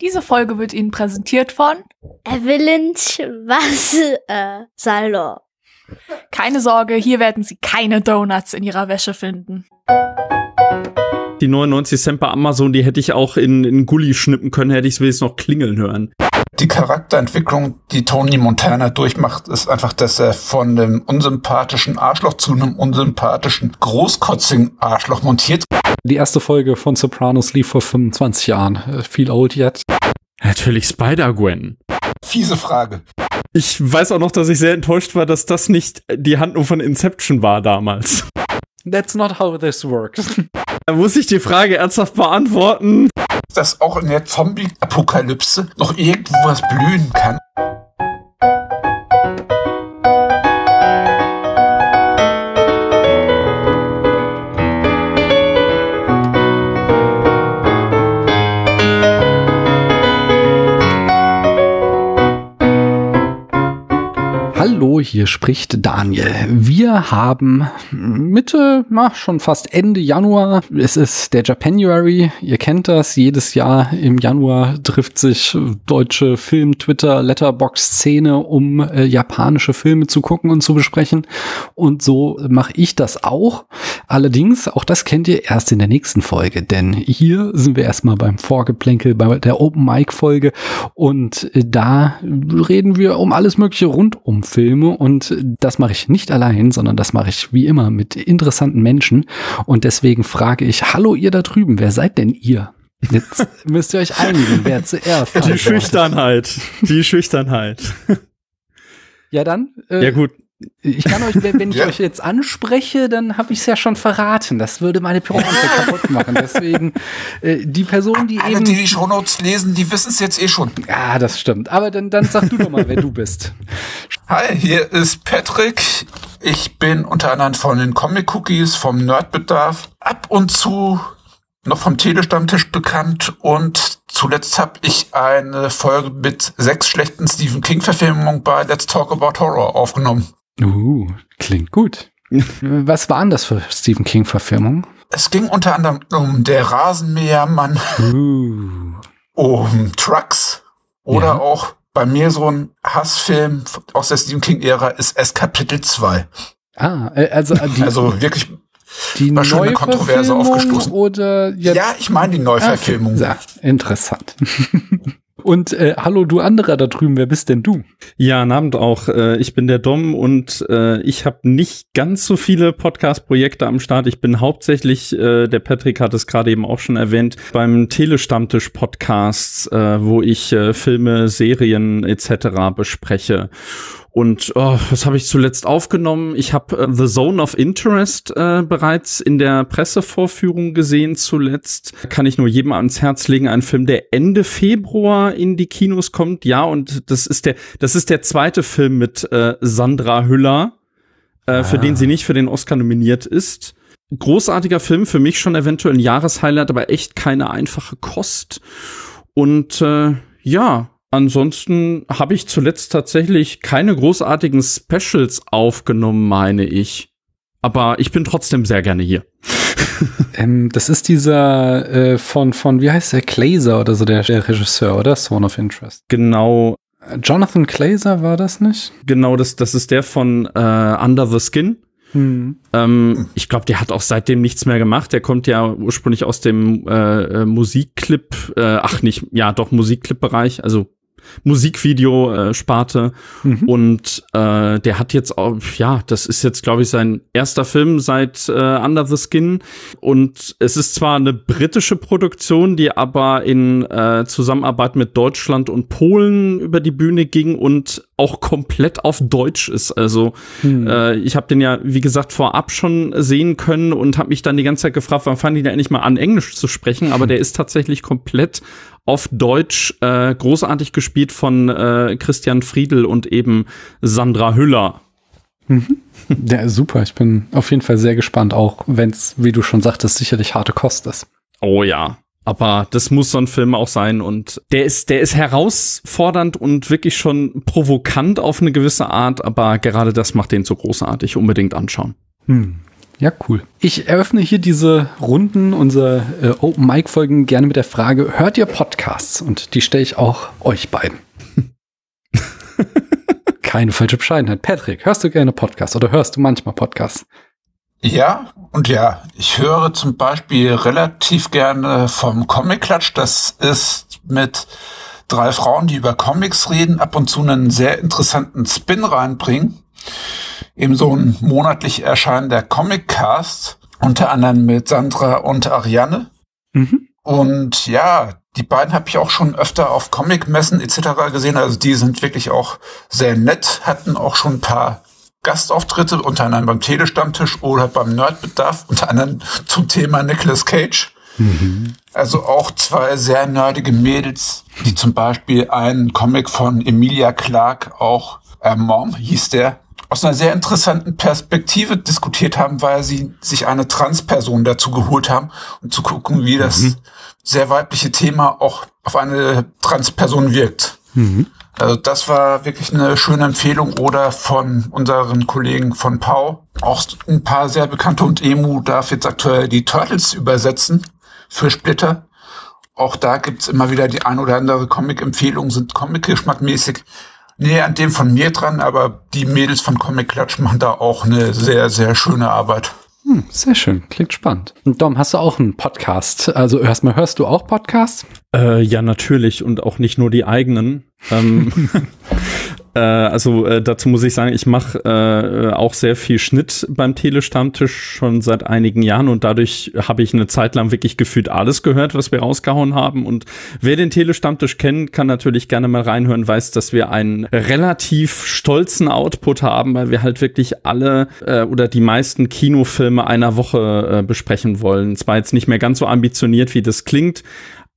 Diese Folge wird Ihnen präsentiert von Evelyn was äh. Keine Sorge, hier werden Sie keine Donuts in Ihrer Wäsche finden. Die 99 Cent bei Amazon, die hätte ich auch in, in Gully schnippen können, hätte ich es wenigstens noch klingeln hören. Die Charakterentwicklung, die Tony Montana durchmacht, ist einfach, dass er von einem unsympathischen Arschloch zu einem unsympathischen, großkotzigen Arschloch montiert. Die erste Folge von Sopranos lief vor 25 Jahren. Äh, Viel old yet. Natürlich Spider-Gwen. Fiese Frage. Ich weiß auch noch, dass ich sehr enttäuscht war, dass das nicht die Handlung von Inception war damals. That's not how this works. Da muss ich die Frage ernsthaft beantworten. Dass auch in der Zombie-Apokalypse noch irgendwo was blühen kann. Hier spricht Daniel. Wir haben Mitte, na, schon fast Ende Januar. Es ist der Japanuary. Ihr kennt das. Jedes Jahr im Januar trifft sich deutsche Film, Twitter, Letterbox-Szene, um äh, japanische Filme zu gucken und zu besprechen. Und so mache ich das auch. Allerdings, auch das kennt ihr erst in der nächsten Folge, denn hier sind wir erstmal beim Vorgeplänkel, bei der Open Mic Folge und äh, da reden wir um alles Mögliche rund um Filme und das mache ich nicht allein, sondern das mache ich wie immer mit interessanten Menschen und deswegen frage ich, hallo ihr da drüben, wer seid denn ihr? Jetzt müsst ihr euch einigen, wer zuerst. Die. Schüchternheit. Die Schüchternheit. Ja, dann. äh, Ja gut. Ich kann euch, wenn, ich Ja. euch jetzt anspreche, dann habe ich es ja schon verraten. Das würde meine Pointe kaputt machen. Deswegen äh, die Person, die Alle, eben. die die Shownotes lesen, die wissen es jetzt eh schon. ja, das stimmt. Aber dann, dann sag du doch mal, wer du bist. Hi, hier ist Patrick. Ich bin unter anderem von den Comic Cookies, vom Nerdbedarf, ab und zu noch vom Telestammtisch bekannt und zuletzt habe ich eine Folge mit sechs schlechten Stephen King Verfilmungen bei Let's Talk About Horror aufgenommen. Uh, klingt gut. Was waren das für Stephen King Verfilmungen? Es ging unter anderem um der Rasenmähermann, Uh. um Trucks oder Ja. auch bei mir so ein Hassfilm aus der Stephen King Ära ist es Kapitel 2. Ah, äh, also äh, die, Also wirklich die war schon eine Kontroverse aufgestoßen. oder jetzt Ja, ich meine die Neuverfilmung. Ja, interessant. Und äh, hallo, du anderer da drüben, wer bist denn du? Ja, einen Abend auch. Äh, Ich bin der Dom und äh, ich habe nicht ganz so viele Podcast-Projekte am Start. Ich bin hauptsächlich, äh, der Patrick hat es gerade eben auch schon erwähnt, beim Telestammtisch-Podcast, äh, wo ich äh, Filme, Serien etc. bespreche. Und oh, was habe ich zuletzt aufgenommen? Ich habe äh, The Zone of Interest äh, bereits in der Pressevorführung gesehen zuletzt. Kann ich nur jedem ans Herz legen. Ein Film, der Ende Februar in die Kinos kommt. Ja, und das ist der, das ist der zweite Film mit äh, Sandra Hüller, äh, für Ah. den sie nicht für den Oscar nominiert ist. Großartiger Film, für mich schon eventuell ein Jahreshighlight, aber echt keine einfache Kost. Und äh, ja, ansonsten habe ich zuletzt tatsächlich keine großartigen Specials aufgenommen, meine ich. Aber ich bin trotzdem sehr gerne hier. Ähm, das ist dieser äh, von, von, wie heißt der, Glazer oder so, der, der Regisseur, oder? Zone of Interest. Genau, Äh, Jonathan Glazer war das nicht? genau, das, das ist der von äh, Under the Skin. Hm. Ähm, ich glaube, der hat auch seitdem nichts mehr gemacht. Der kommt ja ursprünglich aus dem äh, äh, Musikclip, äh, ach nicht, ja doch Musikclip-Bereich, also Musikvideo-Sparte. Mhm. Und äh, der hat jetzt auch, ja, das ist jetzt, glaube ich, sein erster Film seit äh, Under the Skin. Und es ist zwar eine britische Produktion, die aber in äh, Zusammenarbeit mit Deutschland und Polen über die Bühne ging und auch komplett auf Deutsch ist. Also äh, ich habe den ja, wie gesagt, vorab schon sehen können und habe mich dann die ganze Zeit gefragt, wann fangen die denn endlich mal an, Englisch zu sprechen? Aber der ist tatsächlich komplett auf Deutsch, äh, großartig gespielt von äh, Christian Friedel und eben Sandra Hüller. Ja, super. Ich bin auf jeden Fall sehr gespannt, auch wenn es, wie du schon sagtest, sicherlich harte Kost ist. Oh ja. Aber das muss so ein Film auch sein und der ist, der ist herausfordernd und wirklich schon provokant auf eine gewisse Art, aber gerade das macht den so großartig. Unbedingt anschauen. Hm. Ja, cool. Ich eröffne hier diese Runden, unsere äh, Open Mic Folgen gerne mit der Frage, hört ihr Podcasts? Und die stelle ich auch euch beiden. Keine falsche Bescheidenheit. Patrick, hörst du gerne Podcasts oder hörst du manchmal Podcasts? Ja und ja. Ich höre zum Beispiel relativ gerne vom Comic Klatsch. Das ist mit drei Frauen, die über Comics reden, ab und zu einen sehr interessanten Spin reinbringen. Eben so ein monatlich erscheinender Comic Cast, unter anderem mit Sandra und Ariane. Mhm. Und ja, die beiden habe ich auch schon öfter auf Comic-Messen etc. gesehen. Also die sind wirklich auch sehr nett, hatten auch schon ein paar Gastauftritte, unter anderem beim Telestammtisch oder beim Nerdbedarf, unter anderem zum Thema Nicolas Cage. Also auch zwei sehr nerdige Mädels, die zum Beispiel einen Comic von Emilia Clarke, auch äh, Mom hieß der, aus einer sehr interessanten Perspektive diskutiert haben, weil sie sich eine Transperson dazu geholt haben, um zu gucken, wie das sehr weibliche Thema auch auf eine Transperson wirkt. Also das war wirklich eine schöne Empfehlung oder von unseren Kollegen von Pau. Auch ein paar sehr bekannte und Emu darf jetzt aktuell die Turtles übersetzen für Splitter. Auch da gibt's immer wieder die ein oder andere Comic-Empfehlung, sind Comic-geschmackmäßig näher an dem von mir dran, aber die Mädels von Comic Klatsch machen da auch eine sehr, sehr schöne Arbeit. Hm, sehr schön, klingt spannend. Und Dom, hast du auch einen Podcast? Also erstmal hörst du auch Podcasts? Äh, ja, natürlich und auch nicht nur die eigenen. ähm, äh, also äh, dazu muss ich sagen, ich mache äh, auch sehr viel Schnitt beim Telestammtisch schon seit einigen Jahren und dadurch habe ich eine Zeit lang wirklich gefühlt alles gehört, was wir rausgehauen haben. Und wer den Telestammtisch kennt, kann natürlich gerne mal reinhören, weiß, dass wir einen relativ stolzen Output haben, weil wir halt wirklich alle äh, oder die meisten Kinofilme einer Woche äh, besprechen wollen. Zwar jetzt nicht mehr ganz so ambitioniert, wie das klingt,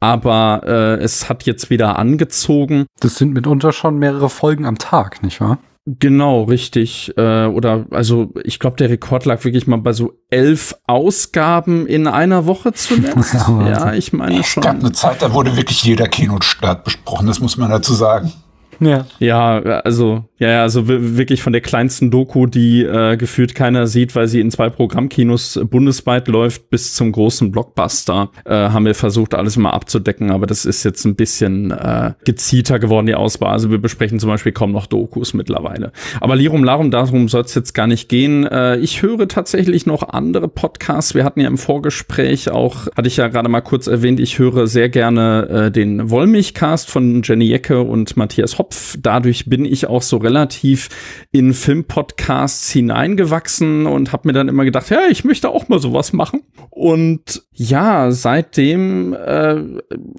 aber äh, es hat jetzt wieder angezogen. Das sind mitunter schon mehrere Folgen am Tag, nicht wahr? Genau, richtig. Äh, oder also ich glaube, der Rekord lag wirklich mal bei so elf Ausgaben in einer Woche zuletzt. Ja, ich meine Es gab eine schon. Zeit, da wurde wirklich jeder Kinostart besprochen, das muss man dazu sagen. Ja. Ja, also ja, also wi- wirklich von der kleinsten Doku, die äh, gefühlt keiner sieht, weil sie in zwei Programmkinos bundesweit läuft, bis zum großen Blockbuster, äh, haben wir versucht, alles mal abzudecken. Aber das ist jetzt ein bisschen äh, gezielter geworden, die Auswahl. Also wir besprechen zum Beispiel kaum noch Dokus mittlerweile. Aber Lirum Larum, darum soll es jetzt gar nicht gehen. Äh, ich höre tatsächlich noch andere Podcasts. Wir hatten ja im Vorgespräch auch, hatte ich ja gerade mal kurz erwähnt, ich höre sehr gerne äh, den Wollmilchcast von Jenny Jecke und Matthias Hopf. Dadurch bin ich auch so relativ in Filmpodcasts hineingewachsen und habe mir dann immer gedacht, ja, ich möchte auch mal sowas machen. Und ja, seitdem, äh,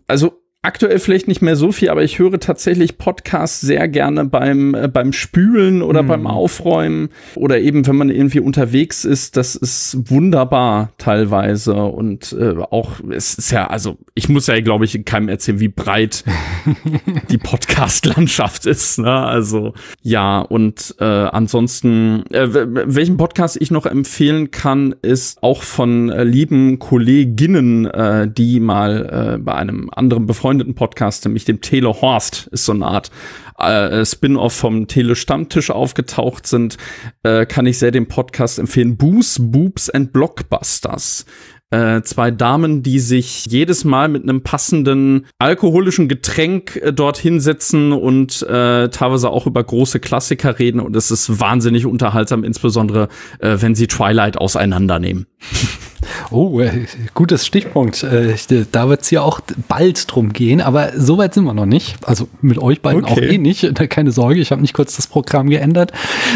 also Aktuell vielleicht nicht mehr so viel, aber ich höre tatsächlich Podcasts sehr gerne beim, äh, beim Spülen oder Mhm. beim Aufräumen oder eben, wenn man irgendwie unterwegs ist. Das ist wunderbar teilweise und äh, auch, es ist ja, also ich muss ja, glaube ich, keinem erzählen, wie breit die Podcast-Landschaft ist. Ne? Also ja, und äh, ansonsten, äh, welchen Podcast ich noch empfehlen kann, ist auch von äh, lieben Kolleginnen, äh, die mal äh, bei einem anderen befreundeten Podcast, nämlich dem Tele Horst, ist so eine Art äh, Spin-off vom Tele Stammtisch aufgetaucht sind, äh, kann ich sehr den Podcast empfehlen. Boos, Boobs and Blockbusters äh, zwei Damen, die sich jedes Mal mit einem passenden alkoholischen Getränk äh, dort hinsetzen und äh, teilweise auch über große Klassiker reden. Und es ist wahnsinnig unterhaltsam, insbesondere äh, wenn sie Twilight auseinandernehmen. Oh, äh, gutes Stichpunkt. Äh, ich- da wird es ja auch bald drum gehen, aber so weit sind wir noch nicht. Also mit euch beiden auch Okay. eh nicht. Keine Sorge, ich habe nicht kurz das Programm geändert,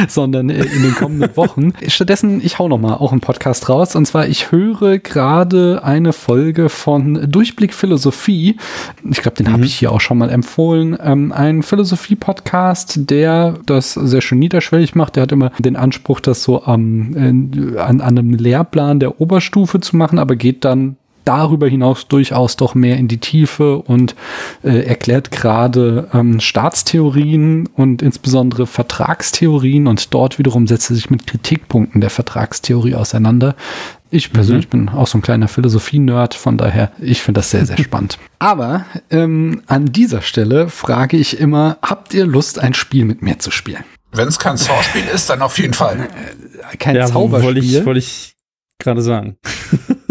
sondern äh, in den kommenden Wochen. Stattdessen, ich hau noch mal auch einen Podcast raus. Und zwar, ich höre gerade eine Folge von Durchblick Philosophie. Ich glaube, den habe ich hier auch schon mal empfohlen. Ähm, ein Philosophie-Podcast, der das sehr schön niederschwellig macht. Der hat immer den Anspruch, das so am, äh, an, an einem Lehrplan der Oberstufe zu machen, aber geht dann darüber hinaus durchaus doch mehr in die Tiefe und äh, erklärt gerade ähm, Staatstheorien und insbesondere Vertragstheorien und dort wiederum setzt er sich mit Kritikpunkten der Vertragstheorie auseinander. Ich persönlich bin auch so ein kleiner Philosophie-Nerd, von daher, ich finde das sehr, sehr spannend. Aber ähm, an dieser Stelle frage ich immer, habt ihr Lust, ein Spiel mit mir zu spielen? Wenn es kein Zauberspiel ist, dann auf jeden Fall. Kein ja, Zauberspiel. wollte ich, wollte ich gerade sagen.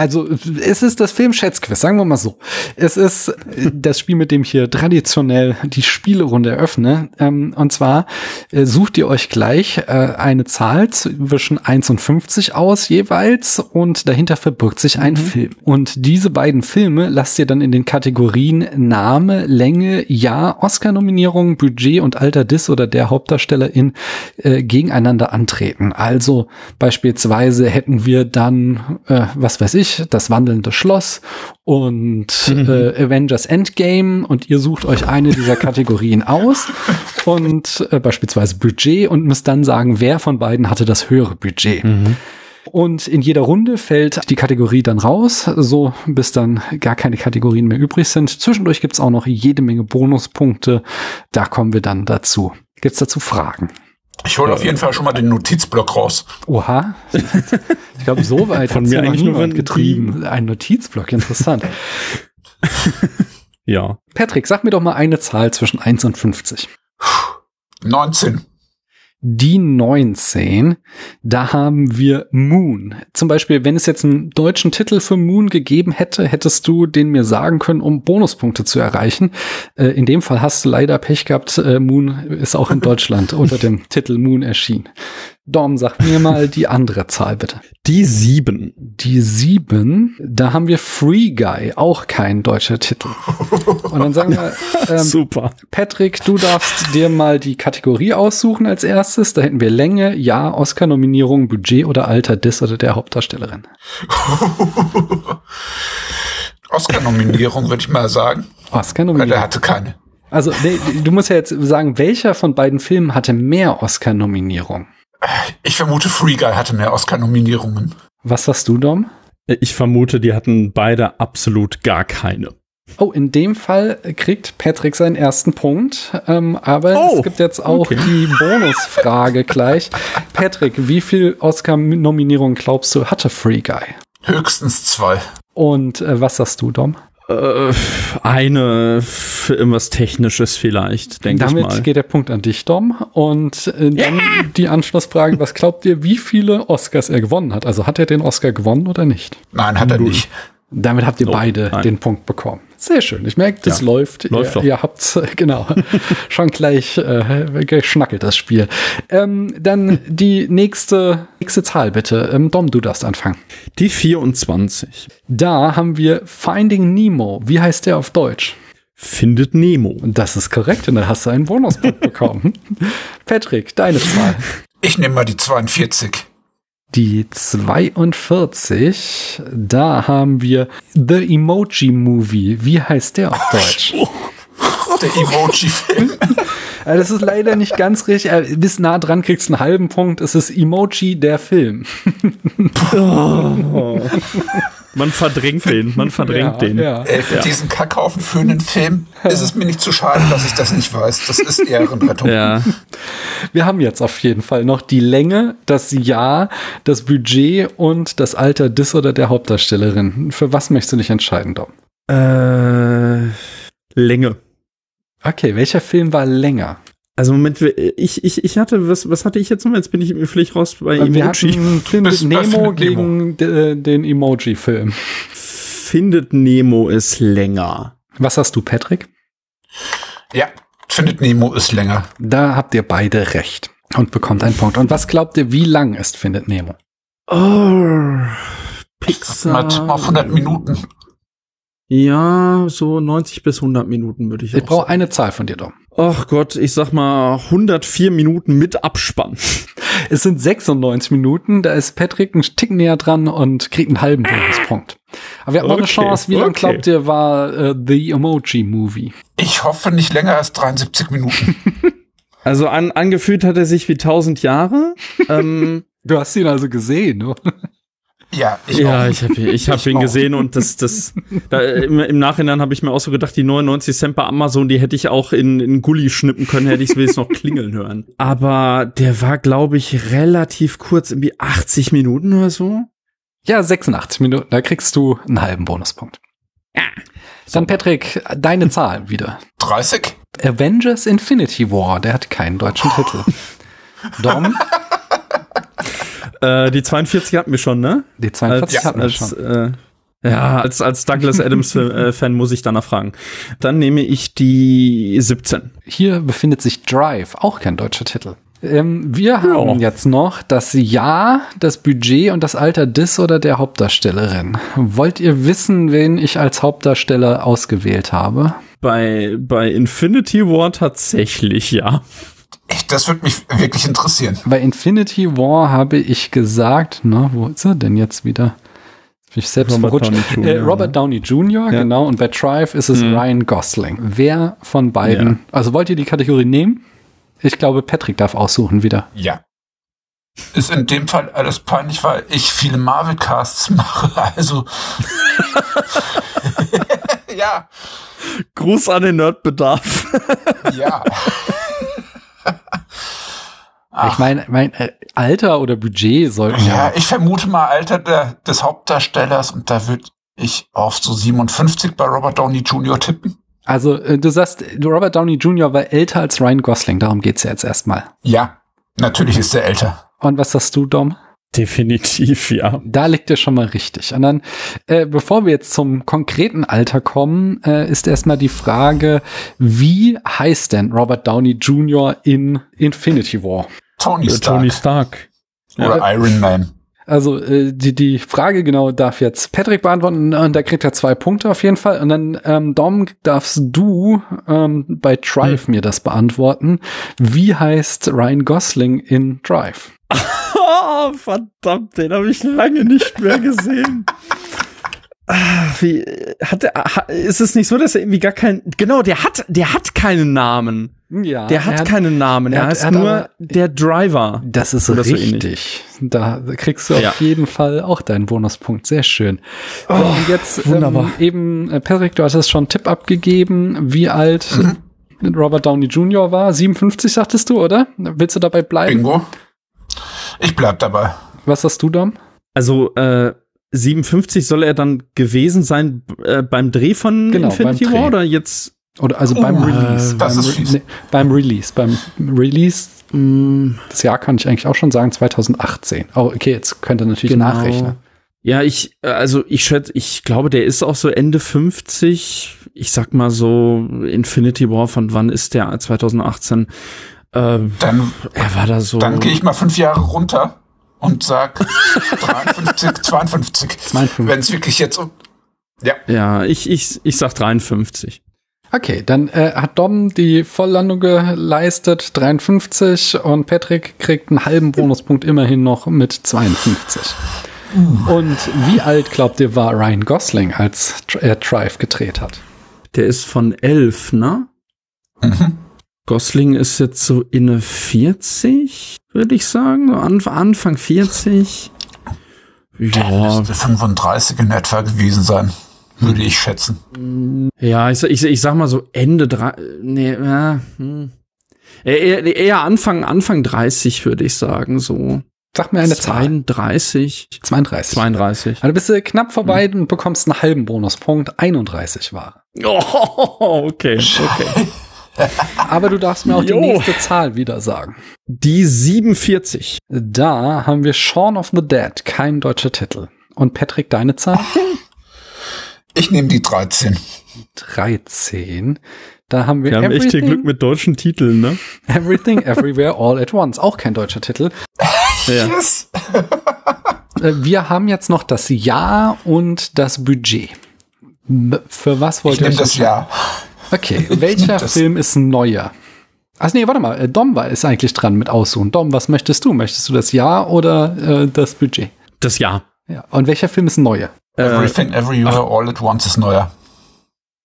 Also es ist das Film-Schätzquiz, sagen wir mal so. Es ist äh, das Spiel, mit dem ich hier traditionell die Spielerunde eröffne. Ähm, und zwar äh, sucht ihr euch gleich äh, eine Zahl zwischen 1 und 50 aus jeweils und dahinter verbirgt sich ein Film. Und diese beiden Filme lasst ihr dann in den Kategorien Name, Länge, Jahr, Oscar-Nominierung, Budget und Alter des oder der Hauptdarstellerin äh, gegeneinander antreten. Also beispielsweise hätten wir dann, äh, was weiß ich, das wandelnde Schloss und äh, Avengers Endgame und ihr sucht euch eine dieser Kategorien aus und äh, beispielsweise Budget und müsst dann sagen, wer von beiden hatte das höhere Budget. Und in jeder Runde fällt die Kategorie dann raus, so bis dann gar keine Kategorien mehr übrig sind. Zwischendurch gibt's auch noch jede Menge Bonuspunkte. Da kommen wir dann dazu. Gibt's dazu Fragen? Ich hole auf jeden Fall schon mal den Notizblock raus. Oha. Ich glaube, so weit Von mir eigentlich nur, getrieben. Ein Notizblock, interessant. Ja. Patrick, sag mir doch mal eine Zahl zwischen 1 und 50. 19. Die 19, da haben wir Moon. Zum Beispiel, wenn es jetzt einen deutschen Titel für Moon gegeben hätte, hättest du den mir sagen können, um Bonuspunkte zu erreichen. Äh, in dem Fall hast du leider Pech gehabt. Äh, Moon ist auch in Deutschland unter dem Titel Moon erschienen. Dom, sag mir mal die andere Zahl bitte. Die sieben. Die 7, da haben wir Free Guy, auch kein deutscher Titel. Und dann sagen wir, ähm, Super. Patrick, du darfst dir mal die Kategorie aussuchen als erstes. Da hätten wir Länge, Jahr, Oscar-Nominierung, Budget oder Alter des oder der Hauptdarstellerin. Oscar-Nominierung, würde ich mal sagen. Oscar-Nominierung. hatte keine. Also, nee, du musst ja jetzt sagen, welcher von beiden Filmen hatte mehr Oscar-Nominierung? Ich vermute, Free Guy hatte mehr Oscar-Nominierungen. Was sagst du, Dom? Ich vermute, die hatten beide absolut gar keine. Oh, in dem Fall kriegt Patrick seinen ersten Punkt. Ähm, aber Oh, es gibt jetzt auch okay. die Bonusfrage gleich. Patrick, wie viel Oscar-Nominierungen glaubst du hatte Free Guy? Höchstens zwei. Und äh, was sagst du, Dom? Äh, eine für irgendwas Technisches vielleicht, denke ich Damit mal. geht der Punkt an dich, Dom. Und äh, dann die Anschlussfrage, was glaubt ihr, wie viele Oscars er gewonnen hat? Also hat er den Oscar gewonnen oder nicht? Nein, hat er nicht. Damit habt ihr No, beide nein. den Punkt bekommen. Sehr schön. Ich merke, das Ja, läuft. läuft ihr, doch. ihr habt's, genau, schon gleich äh, geschnackelt, das Spiel. Ähm, dann die nächste, nächste Zahl bitte. Ähm, Dom, du darfst anfangen. Die 24. Da haben wir Finding Nemo. Wie heißt der auf Deutsch? Findet Nemo. Das ist korrekt und dann hast du einen Bonuspunkt bekommen. Patrick, deine Zahl. Ich nehme mal die 42. Die 42, da haben wir The Emoji Movie. Wie heißt der auf Deutsch? Der Emoji-Film. Äh, Das ist leider nicht ganz richtig. Äh, Bis nah dran kriegst du einen halben Punkt. Es ist Emoji der Film. Man verdrängt den, man verdrängt den. Ja. Ey, für diesen Kackhaufen für einen Film ist es mir nicht zu schade, dass ich das nicht weiß. Das ist Ehrenrettung. Ja. Wir haben jetzt auf jeden Fall noch die Länge, das Jahr, das Budget und das Alter des oder der Hauptdarstellerin. Für was möchtest du dich entscheiden, Dom? Äh, Länge. Okay, welcher Film war länger? Also Moment, ich, ich, ich hatte, was, was hatte ich jetzt noch? Jetzt bin ich völlig raus bei Wir Emoji. hatten mit Bist bei Nemo Findet gegen d- den Emoji-Film. Findet Nemo ist länger. Was hast du, Patrick? Ja, findet Nemo ist länger. Da habt ihr beide recht und bekommt einen Punkt. Und was glaubt ihr, wie lang ist Findet Nemo? Oh, Mal tipp mal auf 100 Minuten. Ja, so 90 bis 100 Minuten würde ich Ich auch brauche eine Zahl von dir, Dom. Ach Gott, ich sag mal 104 Minuten mit Abspann. Es sind 96 Minuten, da ist Patrick ein Tick näher dran und kriegt einen halben Bonuspunkt. Aber wir haben noch eine Okay, Chance. Wie lang okay. glaubt ihr, war äh, The Emoji Movie? Ich hoffe nicht länger als 73 Minuten. Also an, angefühlt hat er sich wie 1000 Jahre. ähm, Du hast ihn also gesehen, ne? Ja, ich ja, auch. ich habe ich hab Ich ihn auch. gesehen und das, das, da, im, im Nachhinein habe ich mir auch so gedacht, die 99 Cent bei Amazon, die hätte ich auch in, in Gully schnippen können, hätte ich es wenigstens noch klingeln hören. Aber der war, glaube ich, relativ kurz, irgendwie 80 Minuten oder so. Ja, 86 Minuten, da kriegst du einen halben Bonuspunkt. Ja. Dann Patrick, deine Zahl wieder. 30? Avengers Infinity War, der hat keinen deutschen Titel. Dom, Äh, die 42 hatten wir schon, ne? Die 42 als, hatten wir als, schon. Äh, ja, als, als Douglas Adams äh, Fan muss ich danach fragen. Dann nehme ich die 17. Hier befindet sich Drive, auch kein deutscher Titel. Ähm, wir haben jetzt noch das Jahr, das Budget und das Alter des oder der Hauptdarstellerin. Wollt ihr wissen, wen ich als Hauptdarsteller ausgewählt habe? Bei, bei Infinity War tatsächlich, ja. Ich, das würde mich wirklich interessieren. Bei Infinity War habe ich gesagt, na, wo ist er denn jetzt wieder? Ich selbst Robert verrutscht. Downey äh, Jr., Robert ne? Downey Jr., Ja. genau. Und bei Drive ist es Mhm. Ryan Gosling. Wer von beiden? Ja. Also wollt ihr die Kategorie nehmen? Ich glaube, Patrick darf aussuchen wieder. Ja. Ist in dem Fall alles peinlich, weil ich viele Marvel-Casts mache. Also. ja. Gruß an den Nerdbedarf. Ja. Ich meine, mein äh, Alter oder Budget sollten Ja, ich vermute mal Alter der, des Hauptdarstellers und da würde ich auf so 57 bei Robert Downey Jr. tippen. Also äh, du sagst, Robert Downey Jr. war älter als Ryan Gosling. Darum geht's ja jetzt erstmal. Ja, natürlich ist er älter. Und was sagst du, Dom? Definitiv, ja. Da liegt er schon mal richtig. Und dann, äh, bevor wir jetzt zum konkreten Alter kommen, äh, ist erstmal die Frage, wie heißt denn Robert Downey Jr. in Infinity War? Tony Äh, Stark Tony Stark. oder Iron Man. Also äh, die, die Frage genau darf jetzt Patrick beantworten und da kriegt er zwei Punkte auf jeden Fall. Und dann, ähm, Dom, darfst du ähm, bei Drive mir das beantworten. Wie heißt Ryan Gosling in Drive? Oh, verdammt, den habe ich lange nicht mehr gesehen. Ah, Wie hat er, ha- ist es nicht so, dass er irgendwie gar keinen, genau, der hat, der hat keinen Namen. Ja, Der hat, keinen Namen. er Er hat- heißt er hat nur aber- der Driver. Das ist Oder so richtig. Da kriegst du Ja. auf jeden Fall auch deinen Bonuspunkt. Sehr schön. So, und jetzt wunderbar. Ähm, eben, äh, Patrick, du hattest schon einen Tipp abgegeben, wie alt Robert Downey Jr. war. 57 sagtest du, oder? Willst du dabei bleiben? Bingo. Ich bleib dabei. Was hast du, Dom? Also, äh, 57 soll er dann gewesen sein äh, beim Dreh von Genau, Infinity Dreh. War oder jetzt? Oder also beim Oh, Release. das beim, ist Re- fies. nee, beim Release. Beim Release, mh, das Jahr kann ich eigentlich auch schon sagen, 2018. Oh, okay, jetzt könnt ihr natürlich Genau. nachrechnen. Ja, ich, äh, also ich schätze, ich glaube, der ist auch so Ende 50. Ich sag mal so, Infinity War, von wann ist der? 2018. Ähm, Dann, er war da so. dann gehe ich mal fünf Jahre runter und sag 53, 52. 52. Wenn es wirklich jetzt um. Ja. Ja, ich, ich, ich sag 53. Okay, dann äh, hat Dom die Volllandung geleistet, 53, und Patrick kriegt einen halben Bonuspunkt immerhin noch mit 52. Und wie alt glaubt ihr war Ryan Gosling, als er Drive gedreht hat? Der ist von 11, ne? Mhm. Gosling ist jetzt so inne 40, würde ich sagen. Anf Anfang 40. Ja, Müsste 35 in etwa gewesen sein. Würde ich schätzen. ja, ich, sag- ich, ich sag mal so Ende drei, nee, ja, hm. eher, eher Anfang, Anfang 30, würde ich sagen, so. Sag mir eine Zahl. 32, 32. 32. Also bist du knapp vorbei und bekommst einen halben Bonuspunkt. 31 war. Oh, okay, okay. Aber du darfst mir auch die Jo. nächste Zahl wieder sagen. Die 47. Da haben wir Shaun of the Dead, kein deutscher Titel. Und Patrick, deine Zahl? Ich nehme die 13. 13. Da haben wir, Wir haben echt hier Glück mit deutschen Titeln, ne? Everything, Everywhere, All at Once. Auch kein deutscher Titel. Ja. Yes. Äh, Wir haben jetzt noch das Jahr und das Budget. Für was wollt Ich ihr nehme euch das Jahr. Okay, welcher Film ist neuer? Ach nee, warte mal, äh, Dom war ist eigentlich dran mit Aussuchen. Dom, was möchtest du? Möchtest du das Jahr oder äh, das Budget? Das Jahr. Ja. Und welcher Film ist neuer? Äh, Everything, Everywhere, All at Once ist neuer.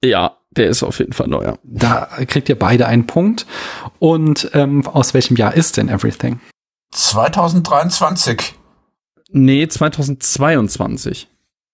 ja, der ist auf jeden Fall neuer. Da kriegt ihr beide einen Punkt. Und ähm, aus welchem Jahr ist denn Everything? 2023. Nee, 2022.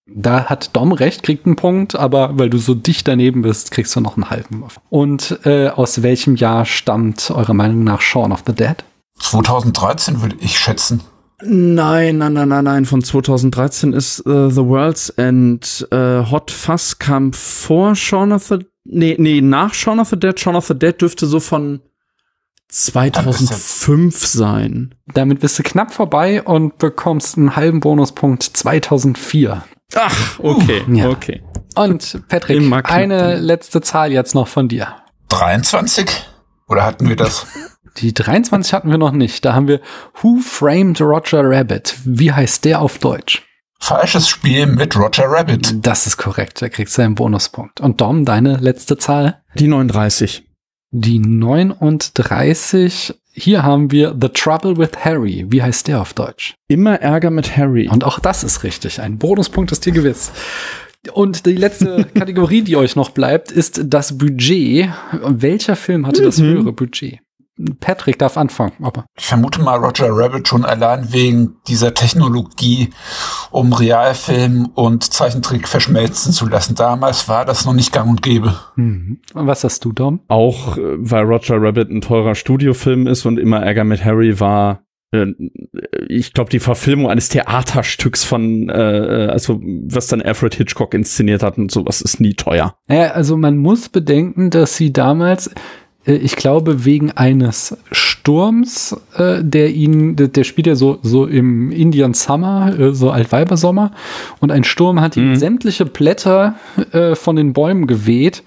Da hat Dom recht, kriegt einen Punkt, aber weil du so dicht daneben bist, kriegst du noch einen halben. Und äh, aus welchem Jahr stammt eurer Meinung nach Shaun of the Dead? 2013 würde ich schätzen. Nein, nein, nein, nein, nein. Von 2013 ist äh, The World's End. Äh, Hot Fuzz kam vor Shaun of the Nee, nee, nach Shaun of the Dead. Shaun of the Dead dürfte so von 2005 sein. Damit bist du knapp vorbei und bekommst einen halben Bonuspunkt 2004. Ach, okay, Ja. okay. Und Patrick, eine letzte Zahl jetzt noch von dir. 23? Oder hatten wir das? Die 23 hatten wir noch nicht. Da haben wir Who Framed Roger Rabbit? Wie heißt der auf Deutsch? Falsches Spiel mit Roger Rabbit. Das ist korrekt. Da kriegst du einen Bonuspunkt. Und Dom, deine letzte Zahl? Die 39. Die 39. Hier haben wir The Trouble with Harry. Wie heißt der auf Deutsch? Immer Ärger mit Harry. Und auch das ist richtig. Ein Bonuspunkt ist dir gewiss. Und die letzte Kategorie, die euch noch bleibt, ist das Budget. Welcher Film hatte das Mhm. höhere Budget? Patrick darf anfangen. Aber Ich vermute mal Roger Rabbit schon allein wegen dieser Technologie, um Realfilm und Zeichentrick verschmelzen zu lassen. Damals war das noch nicht gang und gäbe. hm. was hast du, Dom? Auch äh, weil Roger Rabbit ein teurer Studiofilm ist und immer Ärger mit Harry war. äh, Ich glaube, die Verfilmung eines Theaterstücks von, äh, also was dann Alfred Hitchcock inszeniert hat und sowas ist nie teuer. Naja, also man muss bedenken, dass sie damals, äh, ich glaube, wegen eines Sturms, äh, der ihn, der, der spielt ja so, so im Indian Summer, äh, so Altweibersommer, und ein Sturm hat ihm Mhm. sämtliche Blätter äh, von den Bäumen geweht,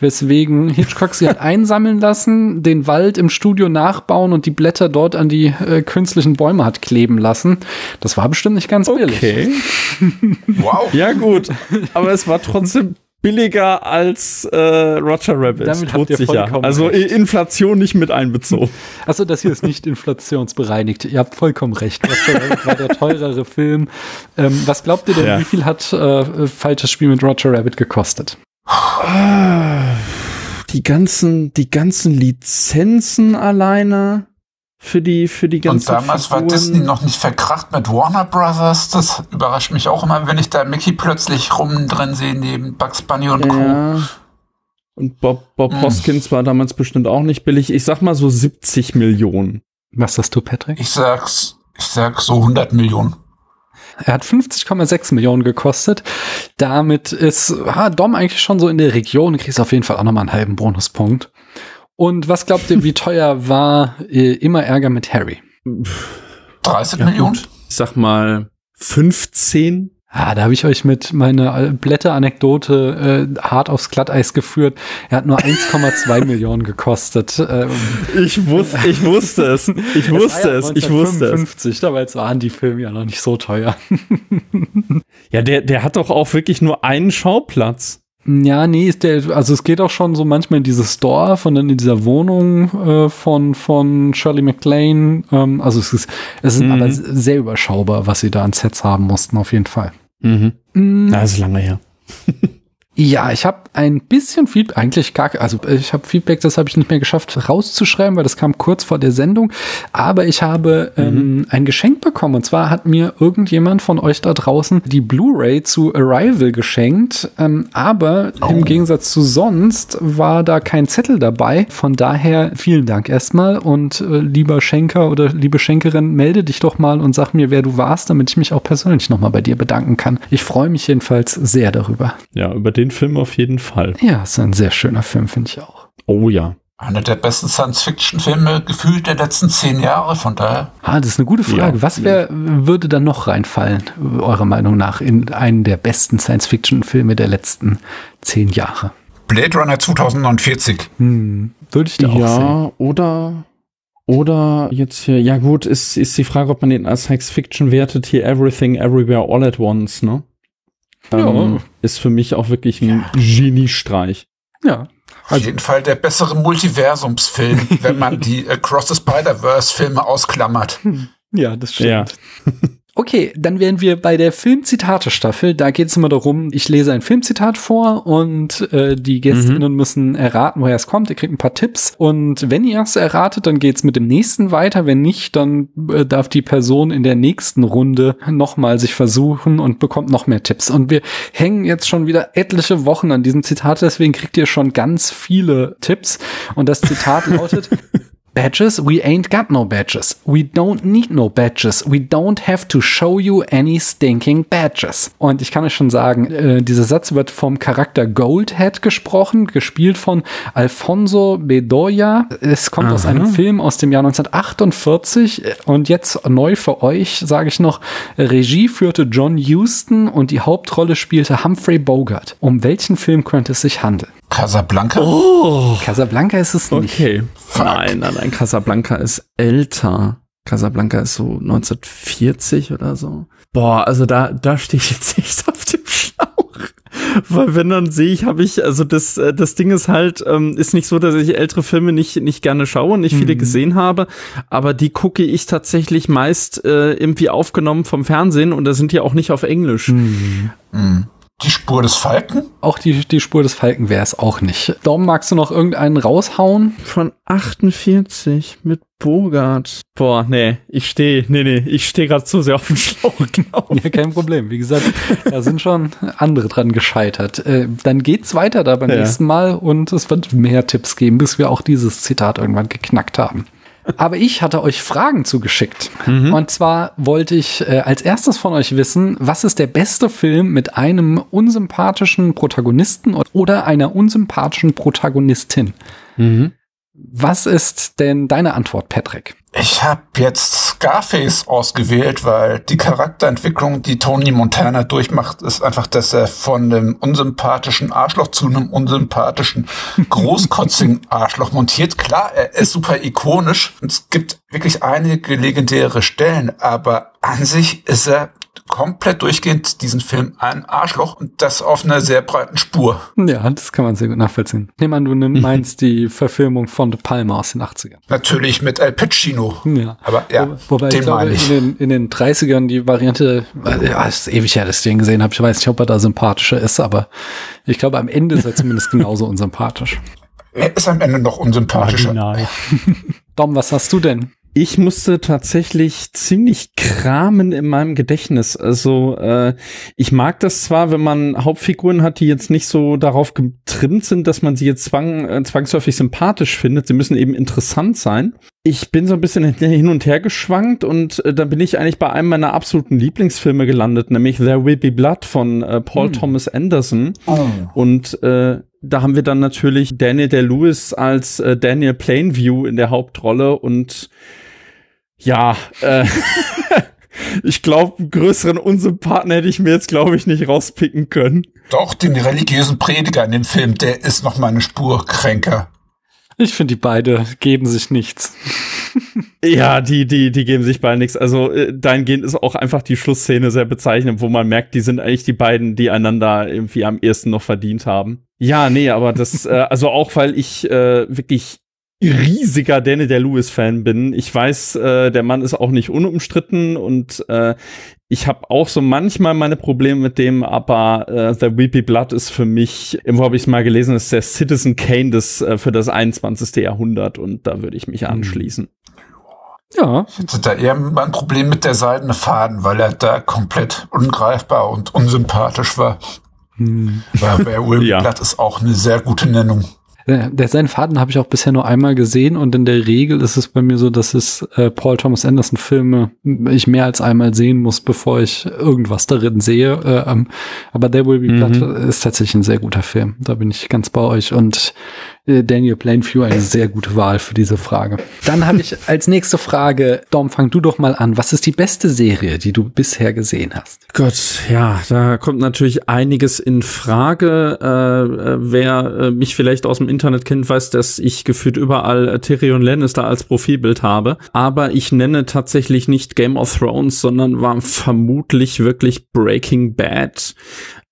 weswegen Hitchcock sie hat einsammeln lassen, den Wald im Studio nachbauen und die Blätter dort an die äh, künstlichen Bäume hat kleben lassen. Das war bestimmt nicht ganz billig. Wow. Ja, gut. Aber es war trotzdem billiger als äh, Roger Rabbit. Damit habt ihr Todsicher. vollkommen Also recht. Inflation nicht mit einbezogen. Achso, das hier ist nicht inflationsbereinigt. Ihr habt vollkommen recht. Roger Rabbit war der teurere Film. Ähm, was glaubt ihr denn, Ja. wie viel hat äh, falsches Spiel mit Roger Rabbit gekostet? Die ganzen, die ganzen Lizenzen alleine für die, für die ganzen Und damals war Figuren. Disney noch nicht verkracht mit Warner Brothers. Das überrascht mich auch immer, wenn ich da Mickey plötzlich rum drin sehe neben Bugs Bunny und Co. Ja. Und Bob, Bob Hm. Hoskins war damals bestimmt auch nicht billig. Ich sag mal so 70 Millionen. Was hast du, Patrick? Ich sag's, ich sag so 100 Millionen. Er hat 50,6 Millionen gekostet. Damit ist ah, Dom eigentlich schon so in der Region. Du kriegst auf jeden Fall auch nochmal einen halben Bonuspunkt. Und was glaubt ihr, wie teuer war äh, immer Ärger mit Harry? 30 Ja, Millionen? gut. Ich sag mal 15. Ah, da habe ich euch mit meiner Blätteranekdote äh, hart aufs Glatteis geführt. Er hat nur 1,2 Millionen gekostet. Ähm, Ich wusste, ich wusste es. Ich wusste es. Ich wusste es. 1955, damals waren die Filme ja noch nicht so teuer. Ja, der, der hat doch auch wirklich nur einen Schauplatz. Ja, nee, ist der, also es geht auch schon so manchmal in dieses Dorf und dann in dieser Wohnung äh, von, von Shirley MacLaine. Ähm, also es ist, es ist Mhm. aber sehr überschaubar, was sie da an Sets haben mussten, auf jeden Fall. Mhm. Mm, Das ist lange her. Ja, ich habe ein bisschen Feedback, eigentlich gar, also ich habe Feedback, das habe ich nicht mehr geschafft rauszuschreiben, weil das kam kurz vor der Sendung. Aber ich habe ähm, ein Geschenk bekommen und zwar hat mir irgendjemand von euch da draußen die Blu-ray zu Arrival geschenkt. Ähm, aber im Gegensatz zu sonst war da kein Zettel dabei. Von daher vielen Dank erstmal und äh, lieber Schenker oder liebe Schenkerin, melde dich doch mal und sag mir, wer du warst, damit ich mich auch persönlich nochmal bei dir bedanken kann. Ich freue mich jedenfalls sehr darüber. Ja, über den Film auf jeden Fall. Ja, ist ein sehr schöner Film, finde ich auch. Oh ja. Einer der besten Science-Fiction-Filme gefühlt der letzten zehn Jahre, von daher. Ah, das ist eine gute Frage. Ja. Was wär, würde da noch reinfallen, eurer Meinung nach, in einen der besten Science-Fiction-Filme der letzten zehn Jahre? Blade Runner 2049. Hm, würde ich da auch sehen. Ja, oder oder jetzt hier, ja gut, ist, ist die Frage, ob man den als Science Fiction wertet, hier Everything Everywhere All at Once, ne? Ähm, ist für mich auch wirklich ein Geniestreich. Ja. Auf jeden Fall der bessere Multiversumsfilm, wenn man die Across the Spider-Verse-Filme ausklammert. Ja, das stimmt. Ja. Okay, dann wären wir bei der Filmzitate-Staffel. Da geht es immer darum, ich lese ein Filmzitat vor und äh, die Gästinnen müssen erraten, woher es kommt. Ihr kriegt ein paar Tipps und wenn ihr es erratet, dann geht's mit dem nächsten weiter. Wenn nicht, dann äh, darf die Person in der nächsten Runde nochmal sich versuchen und bekommt noch mehr Tipps. Und wir hängen jetzt schon wieder etliche Wochen an diesem Zitat, deswegen kriegt ihr schon ganz viele Tipps. Und das Zitat lautet, Badges? We ain't got no badges. We don't need no badges. We don't have to show you any stinking badges. Und ich kann euch schon sagen, äh, dieser Satz wird vom Charakter Goldhead gesprochen, gespielt von Alfonso Bedoya. Es kommt aus einem Film aus dem Jahr 1948 und jetzt neu für euch, sage ich noch, Regie führte John Huston und die Hauptrolle spielte Humphrey Bogart. Um welchen Film könnte es sich handeln? Casablanca? Oh, Casablanca ist es nicht. okay. Fuck. Nein, nein, nein, Casablanca ist älter. Casablanca ist so 1940 oder so. Boah, also da, da stehe ich jetzt echt auf dem Schlauch. Weil wenn dann sehe ich, habe ich, also das, äh, das Ding ist halt, ähm, ist nicht so, dass ich ältere Filme nicht, nicht gerne schaue und nicht viele gesehen habe, aber die gucke ich tatsächlich meist äh, irgendwie aufgenommen vom Fernsehen und da sind die auch nicht auf Englisch. Die Spur des Falken? Auch die, die Spur des Falken wäre es auch nicht. Dom, magst du noch irgendeinen raushauen? Von 48 mit Bogart. Boah, nee, ich stehe, nee, nee, ich stehe gerade zu sehr auf dem Schlauch, glaube Ja, kein Problem. Wie gesagt, da sind schon andere dran gescheitert. Äh, dann geht's weiter da beim Ja. nächsten Mal und es wird mehr Tipps geben, bis wir auch dieses Zitat irgendwann geknackt haben. Aber ich hatte euch Fragen zugeschickt. Und zwar wollte ich äh, als erstes von euch wissen, was ist der beste Film mit einem unsympathischen Protagonisten oder einer unsympathischen Protagonistin? Was ist denn deine Antwort, Patrick? Ich habe jetzt Scarface ausgewählt, weil die Charakterentwicklung, die Tony Montana durchmacht, ist einfach, dass er von einem unsympathischen Arschloch zu einem unsympathischen, großkotzigen Arschloch montiert. Klar, er ist super ikonisch und es gibt wirklich einige legendäre Stellen, aber an sich ist er komplett durchgehend diesen Film ein Arschloch und das auf einer sehr breiten Spur. Ja, das kann man sehr gut nachvollziehen. Nehmen an, du nimm- meinst die Verfilmung von De Palma aus den 80ern. Natürlich mit Al Pacino. Ja. Aber ja, Wo, wobei ich den glaube, meine in ich. den, in den 30ern die Variante, ja, ist ewig her, dass ich den gesehen habe. Ich weiß nicht, ob er da sympathischer ist, aber ich glaube, am Ende ist er zumindest genauso unsympathisch. Er ist am Ende noch unsympathischer. Dom, was hast du denn? Ich musste tatsächlich ziemlich kramen in meinem Gedächtnis. Also äh, ich mag das zwar, wenn man Hauptfiguren hat, die jetzt nicht so darauf getrimmt sind, dass man sie jetzt zwang, äh, zwangsläufig sympathisch findet. Sie müssen eben interessant sein. Ich bin so ein bisschen hin und her geschwankt und äh, dann bin ich eigentlich bei einem meiner absoluten Lieblingsfilme gelandet, nämlich There Will Be Blood von äh, Paul Thomas Anderson. Und äh, da haben wir dann natürlich Daniel Day-Lewis als äh, Daniel Plainview in der Hauptrolle und ja, äh, ich glaube, einen größeren Unsympathen hätte ich mir jetzt, glaube ich, nicht rauspicken können. Doch, den religiösen Prediger in dem Film, der ist noch mal eine Spur kränker. Ich finde, die beide geben sich nichts. Ja, die, die, die geben sich beide nichts. Also äh, dahingehend ist auch einfach die Schlussszene sehr bezeichnend, wo man merkt, die sind eigentlich die beiden, die einander irgendwie am ehesten noch verdient haben. Ja, nee, aber das, äh, also auch weil ich äh, wirklich riesiger Danny der Lewis Fan bin. Ich weiß, äh, der Mann ist auch nicht unumstritten und äh, ich habe auch so manchmal meine Probleme mit dem, aber äh, The Weepy Blood ist für mich, irgendwo habe ich es mal gelesen, ist der Citizen Kane des, äh, für das 21. Jahrhundert und da würde ich mich anschließen. Ja, Ich hatte da eher ein Problem mit der seidene Faden, weil er da komplett ungreifbar und unsympathisch war. Aber bei Will Ja. Blood ist auch eine sehr gute Nennung. Der, der seinen Faden habe ich auch bisher nur einmal gesehen und in der Regel ist es bei mir so, dass es äh, Paul Thomas Anderson Filme ich mehr als einmal sehen muss, bevor ich irgendwas darin sehe. Äh, ähm, aber There Will Be Blood ist tatsächlich ein sehr guter Film. Da bin ich ganz bei euch und äh, Daniel Plainview eine sehr gute Wahl für diese Frage. Dann habe ich als nächste Frage, Dom, fang du doch mal an. Was ist die beste Serie, die du bisher gesehen hast? Gott, ja, da kommt natürlich einiges in Frage. Äh, äh, wer äh, mich vielleicht aus dem Internet kennt, weiß, dass ich gefühlt überall äh, Tyrion Lannister als Profilbild habe. Aber ich nenne tatsächlich nicht Game of Thrones, sondern war vermutlich wirklich Breaking Bad.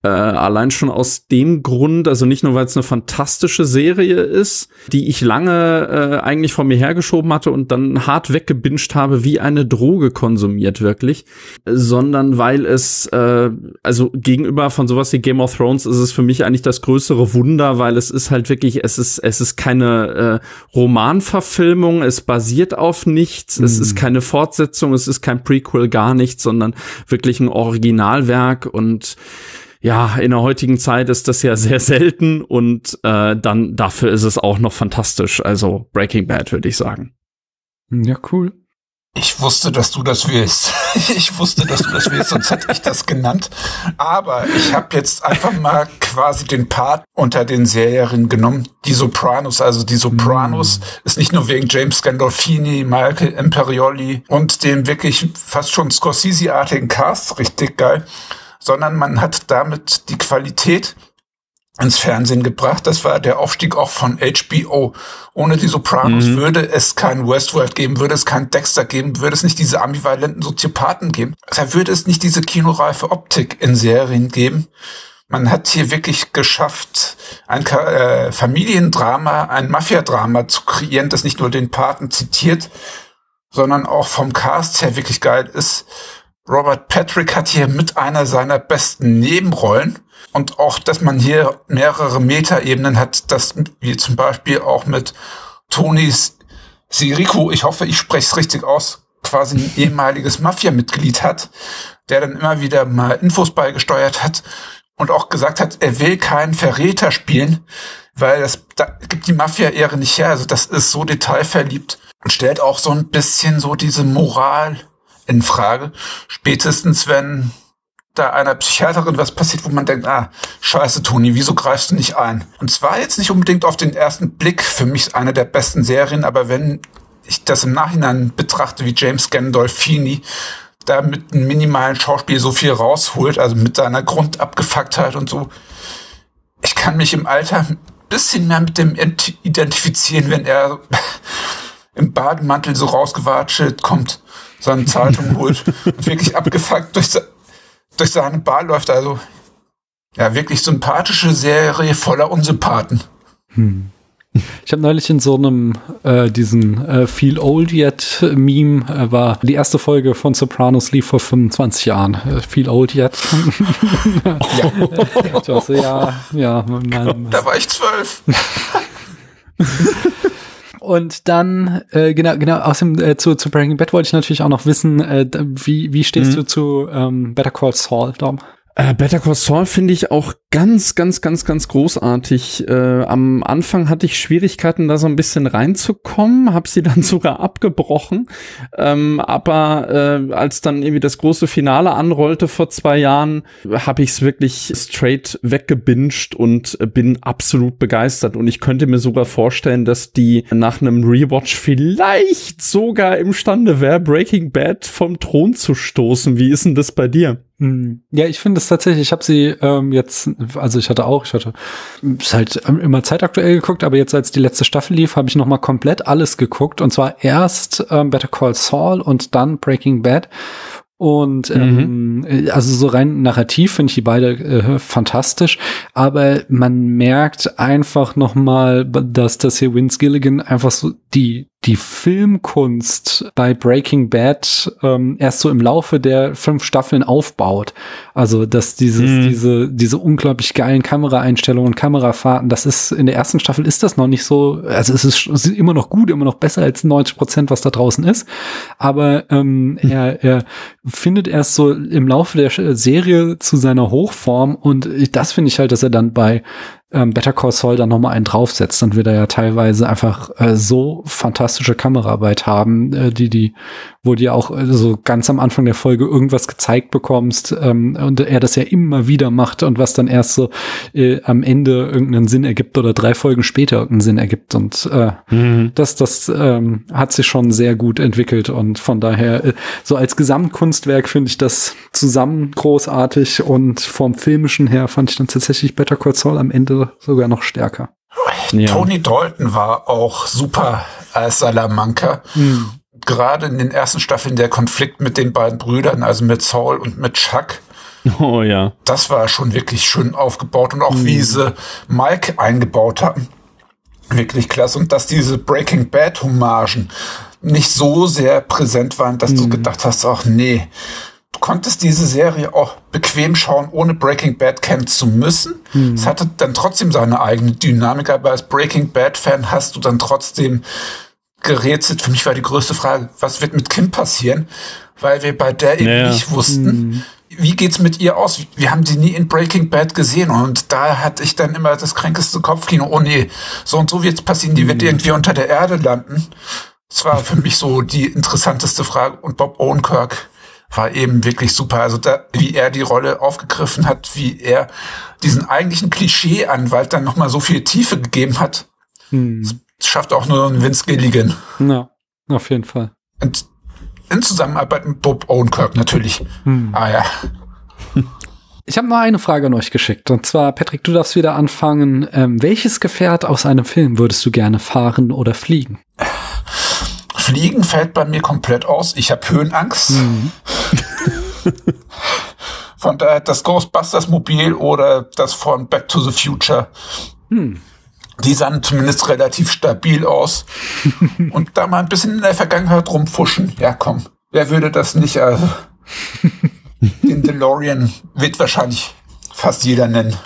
Äh, allein schon aus dem Grund, also nicht nur, weil es eine fantastische Serie ist, die ich lange äh, eigentlich vor mir hergeschoben hatte und dann hart weggebinged habe, wie eine Droge konsumiert wirklich, sondern weil es, äh, also gegenüber von sowas wie Game of Thrones ist es für mich eigentlich das größere Wunder, weil es ist halt wirklich, es ist, es ist keine äh, Romanverfilmung, es basiert auf nichts, es ist keine Fortsetzung, es ist kein Prequel, gar nichts, sondern wirklich ein Originalwerk und ja, in der heutigen Zeit ist das ja sehr selten und äh, dann dafür ist es auch noch fantastisch. Also Breaking Bad würde ich sagen. Ja, cool. Ich wusste, dass du das willst. Ich wusste, dass du das willst, sonst hätte ich das genannt. Aber ich habe jetzt einfach mal quasi den Part unter den Serien genommen. Die Sopranos, also die Sopranos mm. ist nicht nur wegen James Gandolfini, Michael Imperioli und dem wirklich fast schon Scorsese-artigen Cast, richtig geil, sondern man hat damit die Qualität ins Fernsehen gebracht. Das war der Aufstieg auch von HBO. Ohne die Sopranos mhm. würde es kein Westworld geben, würde es kein Dexter geben, würde es nicht diese ambivalenten Soziopathen geben. Da würde es nicht diese kinoreife Optik in Serien geben. Man hat hier wirklich geschafft, ein äh, Familiendrama, ein Mafiadrama zu kreieren, das nicht nur den Paten zitiert, sondern auch vom Cast her wirklich geil ist. Robert Patrick hat hier mit einer seiner besten Nebenrollen. Und auch, dass man hier mehrere Metaebenen hat, das wie zum Beispiel auch mit Tony Sirico, ich hoffe, ich spreche es richtig aus, quasi ein ehemaliges Mafia-Mitglied hat, der dann immer wieder mal Infos beigesteuert hat und auch gesagt hat, er will keinen Verräter spielen, weil das da gibt die Mafia-Ehre nicht her. Also das ist so detailverliebt und stellt auch so ein bisschen so diese Moral in Frage. Spätestens wenn da einer Psychiaterin was passiert, wo man denkt, ah, scheiße, Toni, wieso greifst du nicht ein? Und zwar jetzt nicht unbedingt auf den ersten Blick für mich eine der besten Serien, aber wenn ich das im Nachhinein betrachte, wie James Gandolfini da mit einem minimalen Schauspiel so viel rausholt, also mit seiner Grundabgefucktheit und so, ich kann mich im Alter ein bisschen mehr mit dem identifizieren, wenn er im Bademantel so rausgewatschelt kommt, seine Zeitung holt und wirklich abgefuckt durch, durch seine Bar läuft. Also ja, wirklich sympathische Serie voller Unsympathen. Hm. Ich habe neulich in so einem äh, diesen äh, Feel Old Yet Meme äh, war die erste Folge von Sopranos lief vor 25 Jahren. Äh, Feel Old Yet. ja. ja, ja. Man, da war ich zwölf. Und dann, äh, genau, genau, außerdem äh, zu, zu Breaking Bad wollte ich natürlich auch noch wissen, äh, wie, wie stehst mhm. du zu ähm, Better Call Saul, Dom? Äh, Better Call Saul finde ich auch ganz, ganz, ganz, ganz großartig. Äh, am Anfang hatte ich Schwierigkeiten, da so ein bisschen reinzukommen, habe sie dann sogar abgebrochen. Ähm, aber äh, als dann irgendwie das große Finale anrollte vor zwei Jahren, habe ich es wirklich straight weggebinged und bin absolut begeistert. Und ich könnte mir sogar vorstellen, dass die nach einem Rewatch vielleicht sogar imstande wäre, Breaking Bad vom Thron zu stoßen. Wie ist denn das bei dir? Hm. Ja, ich finde es tatsächlich, ich habe sie ähm, jetzt, also ich hatte auch, ich hatte ist halt immer zeitaktuell geguckt, aber jetzt als die letzte Staffel lief, habe ich noch mal komplett alles geguckt und zwar erst ähm, Better Call Saul und dann Breaking Bad und ähm, mhm. also so rein narrativ finde ich die beide äh, fantastisch, aber man merkt einfach noch mal, dass das hier Vince Gilligan einfach so die die Filmkunst bei Breaking Bad ähm, erst so im Laufe der fünf Staffeln aufbaut. Also, dass dieses, mhm. diese, diese unglaublich geilen Kameraeinstellungen, Kamerafahrten, das ist, in der ersten Staffel ist das noch nicht so, also es ist, es ist immer noch gut, immer noch besser als 90 Prozent, was da draußen ist. Aber ähm, mhm. er, er findet erst so im Laufe der Serie zu seiner Hochform und das finde ich halt, dass er dann bei ähm, Better Call Saul dann nochmal einen draufsetzt und wir da ja teilweise einfach äh, so fantastische Kameraarbeit haben, äh, die, die, wo dir auch äh, so ganz am Anfang der Folge irgendwas gezeigt bekommst ähm, und er das ja immer wieder macht und was dann erst so äh, am Ende irgendeinen Sinn ergibt oder drei Folgen später irgendeinen Sinn ergibt und äh, mhm. das, das ähm, hat sich schon sehr gut entwickelt und von daher äh, so als Gesamtkunstwerk finde ich das zusammen großartig und vom filmischen her fand ich dann tatsächlich Better Call Saul am Ende sogar noch stärker. Ja. Tony Dalton war auch super als Salamanca. Hm. Gerade in den ersten Staffeln der Konflikt mit den beiden Brüdern, also mit Saul und mit Chuck. Oh ja. Das war schon wirklich schön aufgebaut und auch hm. wie sie Mike eingebaut haben. Wirklich klasse. Und dass diese Breaking Bad Hommagen nicht so sehr präsent waren, dass hm. du gedacht hast, ach nee, du konntest diese Serie auch bequem schauen, ohne Breaking Bad kennen zu müssen. Mhm. Es hatte dann trotzdem seine eigene Dynamik, aber als Breaking Bad Fan hast du dann trotzdem gerätselt. Für mich war die größte Frage, was wird mit Kim passieren? Weil wir bei der eben naja. nicht wussten, mhm. wie geht's mit ihr aus? Wir haben sie nie in Breaking Bad gesehen und da hatte ich dann immer das kränkeste Kopfkino. Oh nee, so und so wird's passieren. Die wird mhm. irgendwie unter der Erde landen. Das war für mich so die interessanteste Frage. Und Bob Odenkirk war eben wirklich super. Also da, wie er die Rolle aufgegriffen hat, wie er diesen eigentlichen Klischee-Anwalt dann nochmal so viel Tiefe gegeben hat. Hm. Schafft auch nur ein Vince Gilligan. Ja, auf jeden Fall. Und in Zusammenarbeit mit Bob Odenkirk natürlich. Hm. Ah ja. Ich habe noch eine Frage an euch geschickt. Und zwar, Patrick, du darfst wieder anfangen. Ähm, welches Gefährt aus einem Film würdest du gerne fahren oder fliegen? Fliegen fällt bei mir komplett aus. Ich habe Höhenangst. Von daher das Ghostbusters Mobil oder das von Back to the Future. Die sahen zumindest relativ stabil aus. Und da mal ein bisschen in der Vergangenheit rumfuschen. Ja, komm. Wer würde das nicht? Also, den DeLorean wird wahrscheinlich fast jeder nennen.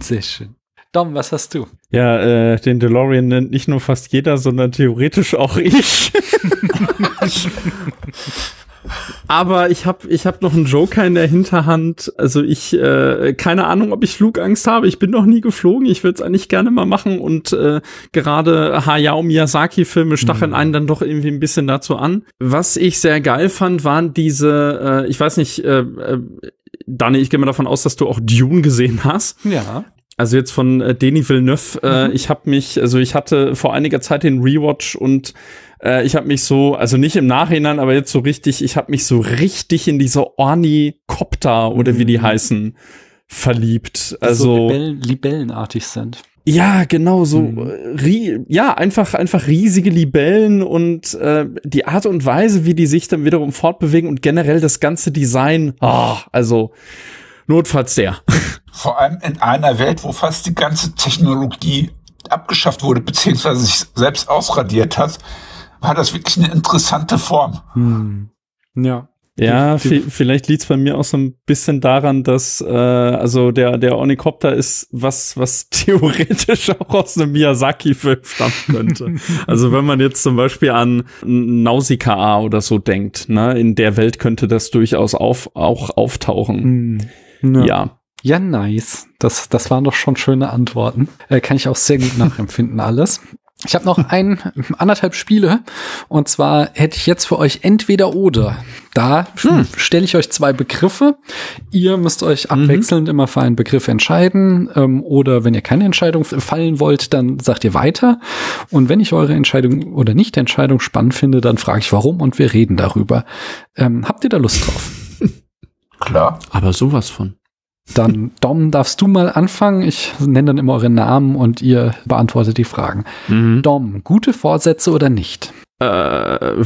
Sehr schön. Dom, was hast du? Ja, äh, den DeLorean nennt nicht nur fast jeder, sondern theoretisch auch ich. Aber ich habe ich hab noch einen Joker in der Hinterhand. Also ich, äh, keine Ahnung, ob ich Flugangst habe. Ich bin noch nie geflogen. Ich würde es eigentlich gerne mal machen. Und äh, gerade Hayao Miyazaki-Filme stacheln einen dann doch irgendwie ein bisschen dazu an. Was ich sehr geil fand, waren diese, äh, ich weiß nicht, äh, äh, Dani, ich gehe mal davon aus, dass du auch Dune gesehen hast. Ja. Also jetzt von äh, Denis Villeneuve. Äh, ich habe mich, also ich hatte vor einiger Zeit den Rewatch und äh, ich habe mich so, also nicht im Nachhinein, aber jetzt so richtig, ich habe mich so richtig in diese Ornikopter oder wie die heißen verliebt. so Also Libellen, libellenartig sind. ja, genau so, Mhm. äh, ja einfach einfach riesige Libellen und äh, die Art und Weise, wie die sich dann wiederum fortbewegen und generell das ganze Design. Ah, also notfalls der. Vor allem in einer Welt, wo fast die ganze Technologie abgeschafft wurde, beziehungsweise sich selbst ausradiert hat, war das wirklich eine interessante Form. Hm. Ja. Ja, vielleicht liegt's bei mir auch so ein bisschen daran, dass äh, also der der Ornikopter ist was was theoretisch auch aus einem Miyazaki-Film stammen könnte. also wenn man jetzt zum Beispiel an Nausicaa oder so denkt, ne, in der Welt könnte das durchaus auf, auch auftauchen. Hm. Ja. Ja. Ja, nice. Das, das waren doch schon schöne Antworten. Äh, kann ich auch sehr gut nachempfinden alles. Ich habe noch ein, anderthalb Spiele. Und zwar hätte ich jetzt für euch entweder oder. Da Hm. stelle ich euch zwei Begriffe. Ihr müsst euch abwechselnd immer für einen Begriff entscheiden. Ähm, oder wenn ihr keine Entscheidung fallen wollt, dann sagt ihr weiter. Und wenn ich eure Entscheidung oder nicht Entscheidung spannend finde, dann frage ich warum und wir reden darüber. Ähm, habt ihr da Lust drauf? Klar. Aber sowas von. Dann, Dom, darfst du mal anfangen? Ich nenne dann immer eure Namen und ihr beantwortet die Fragen. Mhm. Dom, gute Vorsätze oder nicht? Äh,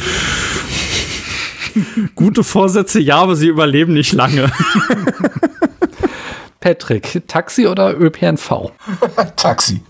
gute Vorsätze, ja, aber sie überleben nicht lange. Patrick, Taxi oder ÖPNV? Taxi.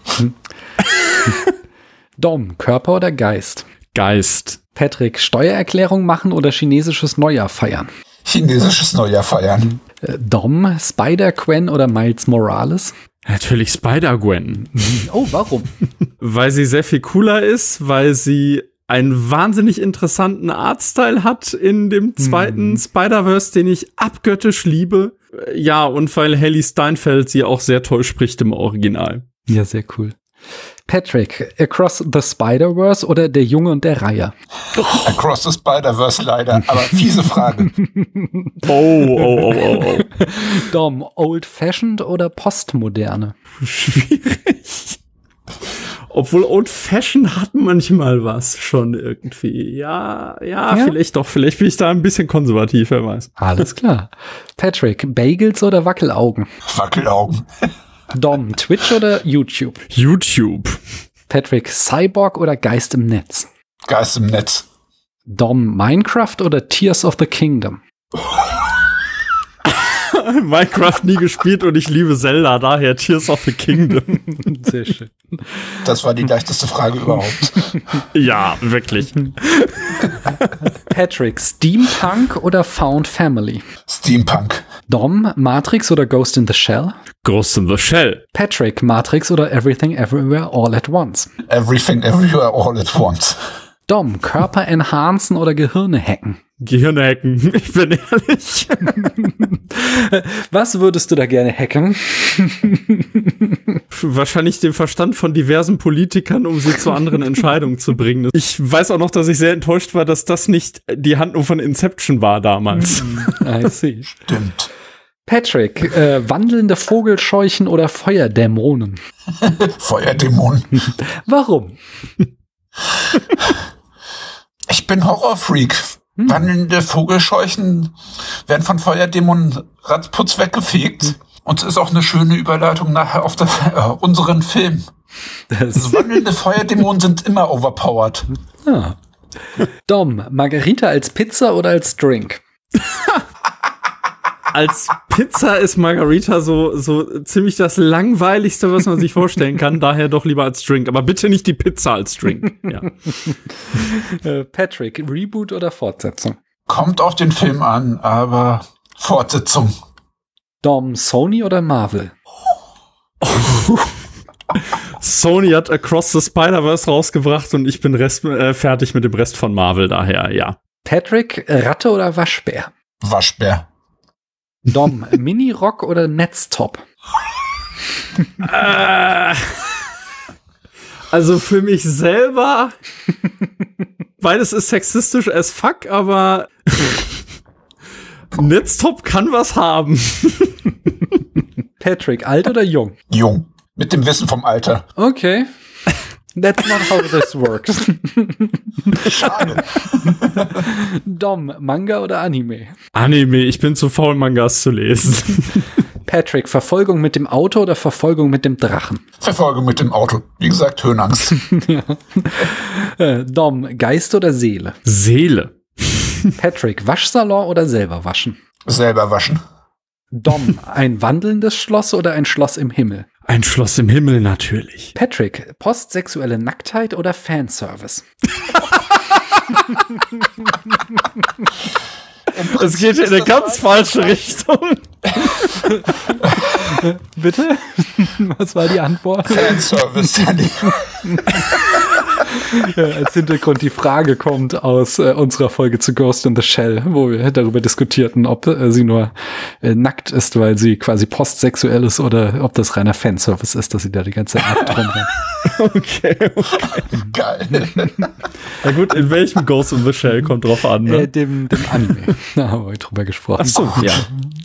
Dom, Körper oder Geist? Geist. Patrick, Steuererklärung machen oder chinesisches Neujahr feiern? Chinesisches Neujahr feiern. Dom, Spider-Gwen oder Miles Morales? Natürlich Spider-Gwen. Oh, warum? weil sie sehr viel cooler ist, weil sie einen wahnsinnig interessanten Artstyle hat in dem zweiten Mhm. Spider-Verse, den ich abgöttisch liebe. Ja, und weil Haley Steinfeld sie auch sehr toll spricht im Original. ja, sehr cool. Patrick, Across the Spider-Verse oder Der Junge und der Reiher? Across the Spider-Verse leider. Aber fiese Frage. Oh, oh, oh, oh, oh. Dom, Old-Fashioned oder Postmoderne? Schwierig. Obwohl Old Fashion hat manchmal was schon irgendwie. Ja, ja, Ja? vielleicht doch. Vielleicht bin ich da ein bisschen konservativ, wer weiß. Alles klar. Patrick, Bagels oder Wackelaugen? Wackelaugen. Dom, Twitch oder YouTube? YouTube. Patrick, Cyborg oder Geist im Netz? Geist im Netz. Dom, Minecraft oder Tears of the Kingdom? Minecraft nie gespielt und ich liebe Zelda, daher Tears of the Kingdom. Sehr schön. Das war die leichteste Frage überhaupt. ja, wirklich. Patrick, Steampunk oder Found Family? Steampunk. Dom, Matrix oder Ghost in the Shell? Ghost in the Shell. Patrick, Matrix oder Everything Everywhere All at Once? Everything, everywhere, all at once. Dom, Körper enhancen oder Gehirne hacken? Gehirne hacken, ich bin ehrlich. Was würdest du da gerne hacken? Wahrscheinlich den Verstand von diversen Politikern, um sie zu anderen Entscheidungen zu bringen. Ich weiß auch noch, dass ich sehr enttäuscht war, dass das nicht die Handlung von Inception war damals. I see. Stimmt. Patrick, äh, wandelnde Vogelscheuchen oder Feuerdämonen? Feuerdämon. Warum? Ich bin Horrorfreak. Hm. Wandelnde Vogelscheuchen werden von Feuerdämonen ratzputz weggefegt. Und es ist auch eine schöne Überleitung nachher auf das, äh, unseren Film. Also wandelnde Feuerdämonen sind immer overpowered. Ah. Dom, Margarita als Pizza oder als Drink? Als Pizza ist Margarita so, so ziemlich das langweiligste, was man sich vorstellen kann. Daher doch lieber als Drink. Aber bitte nicht die Pizza als Drink. Ja. Äh, Patrick, Reboot oder Fortsetzung? Kommt auf den Film an, aber Fortsetzung. Dom, Sony oder Marvel? Sony hat Across the Spider-Verse rausgebracht und ich bin Rest, äh, fertig mit dem Rest von Marvel. Daher, ja. Patrick, Ratte oder Waschbär? Waschbär. Dom, Mini-Rock oder Netztop? Äh, also für mich selber, beides ist sexistisch as fuck, aber Netztop kann was haben. Patrick, alt oder jung? Jung. Mit dem Wissen vom Alter. Okay. That's not how this works. Schade. Dom, Manga oder Anime? Anime, ich bin zu faul, Mangas zu lesen. Patrick, Verfolgung mit dem Auto oder Verfolgung mit dem Drachen? Verfolgung mit dem Auto. Wie gesagt, Höhenangst. Äh, Dom, Geist oder Seele? Seele. Patrick, Waschsalon oder selber waschen? Selber waschen. Dom, ein wandelndes Schloss oder ein Schloss im Himmel? Ein Schloss im Himmel natürlich. Patrick, postsexuelle Nacktheit oder Fanservice? Es geht in eine ganz falsche Richtung. Bitte? Was war die Antwort? Fanservice. Ja, als Hintergrund die Frage kommt aus äh, unserer Folge zu Ghost in the Shell, wo wir darüber diskutierten, ob äh, sie nur äh, nackt ist, weil sie quasi postsexuell ist oder ob das reiner Fanservice ist, dass sie da die ganze Zeit nackt rumrennt. Okay, okay. Geil. Na gut, in welchem Ghost in the Shell kommt drauf an, Äh, ne? dem, dem Anime. Da haben wir drüber gesprochen. Ach so, ja.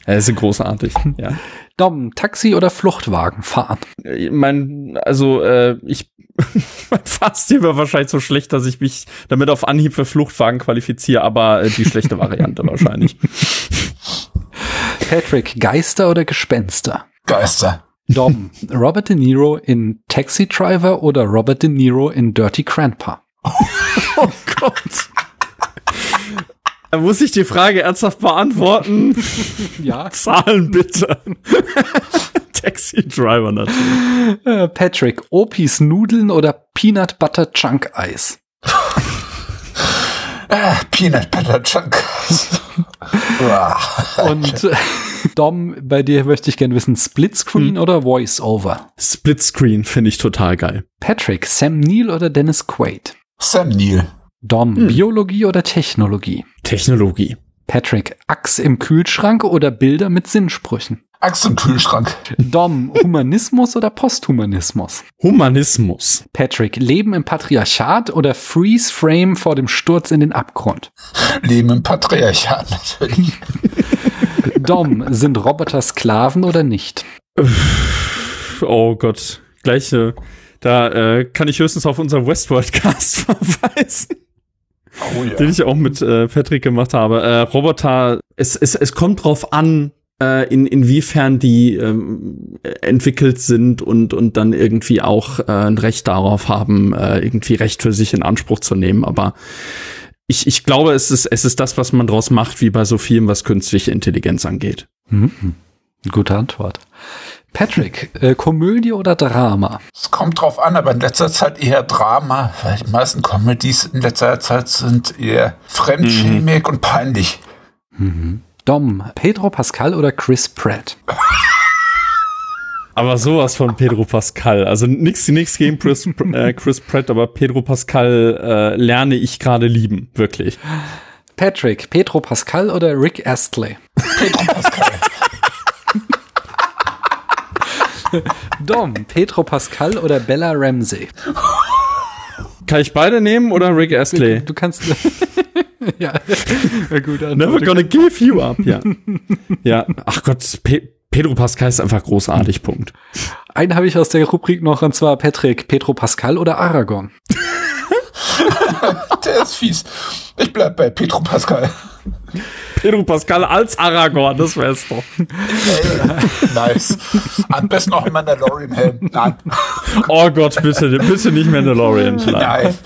Das ist großartig, ja. Dom, Taxi oder Fluchtwagen fahren? Äh, Mein, also, äh, ich, mein Fahrstil war wahrscheinlich so schlecht, dass ich mich damit auf Anhieb für Fluchtwagen qualifiziere, aber äh, die schlechte Variante wahrscheinlich. Patrick, Geister oder Gespenster? Geister. Dom, Robert De Niro in Taxi Driver oder Robert De Niro in Dirty Grandpa? Oh Gott. Da muss ich die Frage ernsthaft beantworten. Ja. Zahlen bitte. Taxi Driver natürlich. Äh, Patrick, Opis Nudeln oder Peanut Butter Chunk Eis? Ah, Peanut Butter Chunk. Uah. Und äh, Dom, bei dir möchte ich gerne wissen, Splitscreen oder Voice-Over? Splitscreen finde ich total geil. Patrick, Sam Neill oder Dennis Quaid? Sam Neill. Dom, Biologie oder Technologie? Technologie. Patrick, Axt im Kühlschrank oder Bilder mit Sinnsprüchen? Axt im Kühlschrank. Dom, Humanismus oder Posthumanismus? Humanismus. Patrick, Leben im Patriarchat oder Freeze Frame vor dem Sturz in den Abgrund? Leben im Patriarchat natürlich. Dom, sind Roboter Sklaven oder nicht? Oh Gott. Gleiche. Da äh, kann ich höchstens auf unseren Westworld-Cast verweisen. Oh den ich auch mit äh, Patrick gemacht habe. Äh, Roboter, es, es, es kommt drauf an, äh, in, inwiefern die ähm, entwickelt sind und, und dann irgendwie auch äh, ein Recht darauf haben, äh, irgendwie Recht für sich in Anspruch zu nehmen. Aber ich, ich glaube, es ist, es ist das, was man draus macht, wie bei so vielem, was künstliche Intelligenz angeht. Mhm. Gute Antwort. Patrick, äh, Komödie oder Drama? Es kommt drauf an, aber in letzter Zeit eher Drama, weil die meisten Comedies in letzter Zeit sind eher fremdschämig und peinlich. Dom, Pedro Pascal oder Chris Pratt? Aber sowas von Pedro Pascal. Also nix, nix gegen Chris, äh, Chris Pratt, aber Pedro Pascal äh, lerne ich gerade lieben, wirklich. Patrick, Pedro Pascal oder Rick Astley? Pedro Pascal. Dom, Petro Pascal oder Bella Ramsey? Kann ich beide nehmen oder Rick Astley? Du kannst. ja, ja, gut. Never gonna give you up, ja. ja, ach Gott, Pe Pedro Pascal ist einfach großartig, Punkt. Einen habe ich aus der Rubrik noch, und zwar Patrick, Petro Pascal oder Aragorn? Der ist fies. Ich bleib bei Petro Pascal. Pedro Pascal als Aragorn, das wär's doch. Ey, nice. Am besten auch ein Mandalorian-Helm. Nein. Oh Gott, bitte, bitte nicht Mandalorian. Nein. Nein.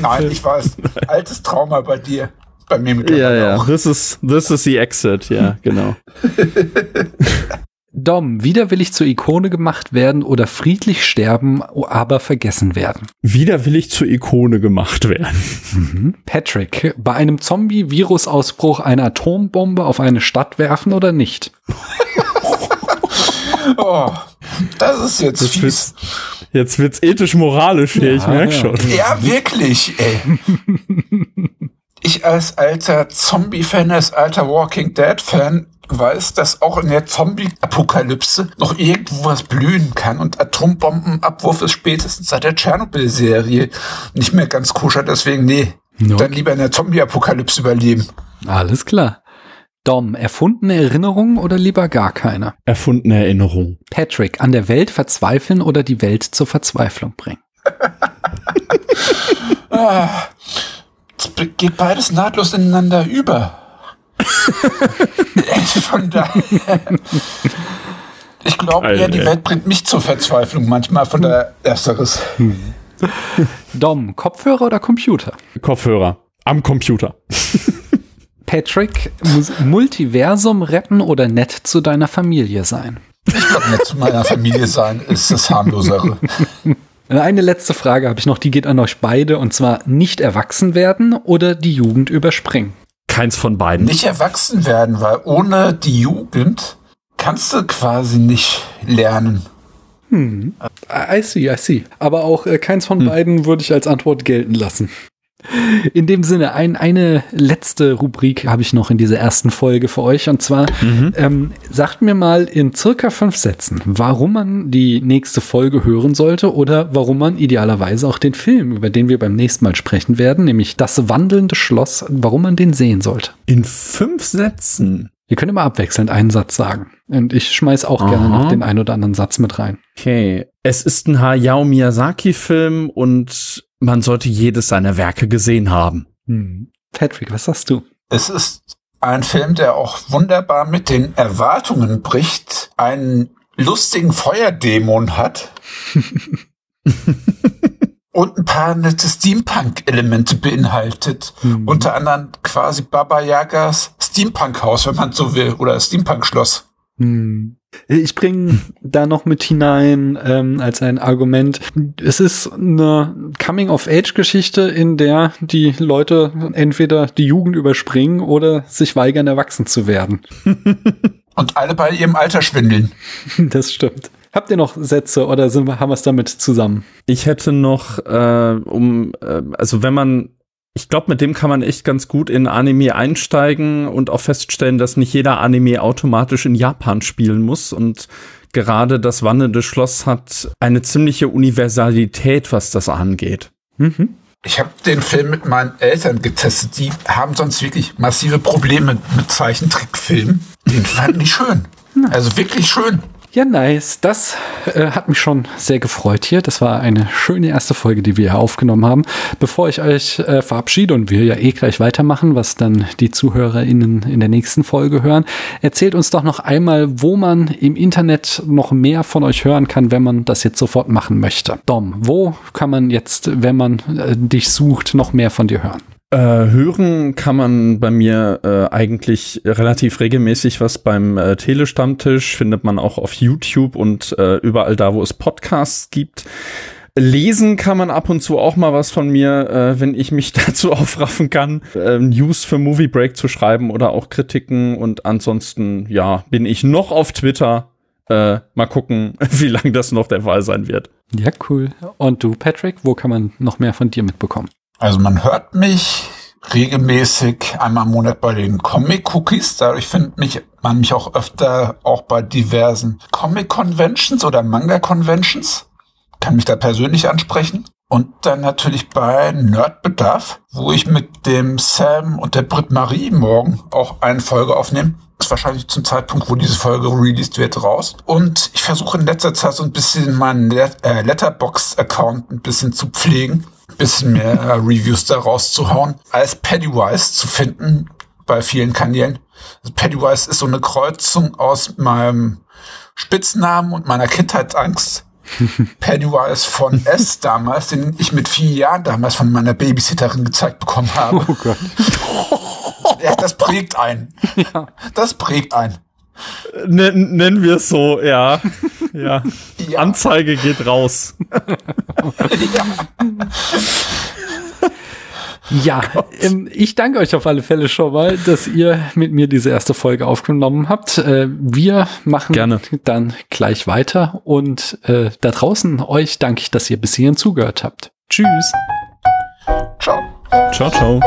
Nein, ich weiß. Altes Trauma bei dir. Bei mir Ja, mittlerweile ja, auch. this is, this is the exit, ja, genau. Dom, widerwillig zur Ikone gemacht werden oder friedlich sterben, aber vergessen werden. Widerwillig zur Ikone gemacht werden. Mhm. Patrick, bei einem Zombie-Virusausbruch eine Atombombe auf eine Stadt werfen oder nicht? Oh, das ist jetzt Das fies. wird's, jetzt wird's ethisch-moralisch hier, ich Ja, merk ja. schon. Ja, wirklich, ey. Ich als alter Zombie-Fan, als alter Walking Dead-Fan weiß, dass auch in der Zombie-Apokalypse noch irgendwo was blühen kann und Atombombenabwurf ist spätestens seit der Tschernobyl-Serie nicht mehr ganz koscher, deswegen nee. No. Dann lieber in der Zombie-Apokalypse überleben. Alles klar. Dom, erfundene Erinnerungen oder lieber gar keine? Erfundene Erinnerung. Patrick, an der Welt verzweifeln oder die Welt zur Verzweiflung bringen? Ah, geht beides nahtlos ineinander über. Von daher. Ich glaube eher, die. Welt bringt mich zur Verzweiflung manchmal, von daher ersteres. Dom, Kopfhörer oder Computer? Kopfhörer. Am Computer. Patrick, Multiversum retten oder nett zu deiner Familie sein? Ich glaube, nicht zu meiner Familie sein ist das harmlosere. Eine letzte Frage habe ich noch, die geht an euch beide, und zwar nicht erwachsen werden oder die Jugend überspringen. Keins von beiden. Nicht erwachsen werden, weil ohne die Jugend kannst du quasi nicht lernen. Hm. I see, I see. Aber auch äh, keins von beiden würde ich als Antwort gelten lassen. In dem Sinne, ein, eine letzte Rubrik habe ich noch in dieser ersten Folge für euch. Und zwar, ähm, sagt mir mal in circa fünf Sätzen, warum man die nächste Folge hören sollte oder warum man idealerweise auch den Film, über den wir beim nächsten Mal sprechen werden, nämlich Das wandelnde Schloss, warum man den sehen sollte. In fünf Sätzen. Ihr könnt immer abwechselnd einen Satz sagen. Und ich schmeiß auch gerne Aha. noch den einen oder anderen Satz mit rein. Okay. Es ist ein Hayao Miyazaki-Film und man sollte jedes seiner Werke gesehen haben. Hm. Patrick, was sagst du? Es ist ein Film, der auch wunderbar mit den Erwartungen bricht, einen lustigen Feuerdämon hat und ein paar nette Steampunk-Elemente beinhaltet. Mhm. Unter anderem quasi Baba Yagas Steampunk-Haus, wenn man so will, oder Steampunk-Schloss. Hm. Ich bringe da noch mit hinein ähm, als ein Argument. Es ist eine Coming-of-Age-Geschichte, in der die Leute entweder die Jugend überspringen oder sich weigern, erwachsen zu werden. Und alle bei ihrem Alter schwindeln. Das stimmt. Habt ihr noch Sätze oder sind wir, haben wir es damit zusammen? Ich hätte noch, äh, um, äh, also wenn man, ich glaube, mit dem kann man echt ganz gut in Anime einsteigen und auch feststellen, dass nicht jeder Anime automatisch in Japan spielen muss und gerade das wandelnde Schloss hat eine ziemliche Universalität, was das angeht. Mhm. Ich habe den Film mit meinen Eltern getestet. Die haben sonst wirklich massive Probleme mit Zeichentrickfilmen. Den fanden die schön. Also wirklich schön. Ja, nice. Das äh, hat mich schon sehr gefreut hier. Das war eine schöne erste Folge, die wir hier aufgenommen haben. Bevor ich euch äh, verabschiede und wir ja eh gleich weitermachen, was dann die ZuhörerInnen in der nächsten Folge hören, erzählt uns doch noch einmal, wo man im Internet noch mehr von euch hören kann, wenn man das jetzt sofort machen möchte. Dom, wo kann man jetzt, wenn man äh, dich sucht, noch mehr von dir hören? Äh, hören kann man bei mir äh, eigentlich relativ regelmäßig was beim äh, Telestammtisch, findet man auch auf YouTube und äh, überall da, wo es Podcasts gibt. Lesen kann man ab und zu auch mal was von mir, äh, wenn ich mich dazu aufraffen kann, äh, News für Movie Break zu schreiben oder auch Kritiken. Und ansonsten, ja, bin ich noch auf Twitter. Äh, mal gucken, wie lange das noch der Fall sein wird. Ja, cool. Und du, Patrick, wo kann man noch mehr von dir mitbekommen? Also man hört mich regelmäßig einmal im Monat bei den Comic-Cookies. Dadurch findet mich, man mich auch öfter auch bei diversen Comic-Conventions oder Manga-Conventions. Kann mich da persönlich ansprechen. Und dann natürlich bei Nerdbedarf, wo ich mit dem Sam und der Brit Marie morgen auch eine Folge aufnehme. Ist wahrscheinlich zum Zeitpunkt, wo diese Folge released wird, raus. Und ich versuche in letzter Zeit so ein bisschen meinen äh, Letterbox-Account ein bisschen zu pflegen. Bisschen mehr äh, Reviews da rauszuhauen, als Pennywise zu finden bei vielen Kanälen. Also Pennywise ist so eine Kreuzung aus meinem Spitznamen und meiner Kindheitsangst. Pennywise von S damals, den ich mit vier Jahren damals von meiner Babysitterin gezeigt bekommen habe. Oh Gott. Ja, das prägt ein. Ja. Das prägt ein. Nen, nennen wir es so, ja. ja. Ja. Anzeige geht raus. Ja, ähm, ich danke euch auf alle Fälle schon mal, dass ihr mit mir diese erste Folge aufgenommen habt. Äh, wir machen Gerne. dann gleich weiter und äh, da draußen euch danke ich, dass ihr bis hierhin zugehört habt. Tschüss. Ciao. Ciao, ciao.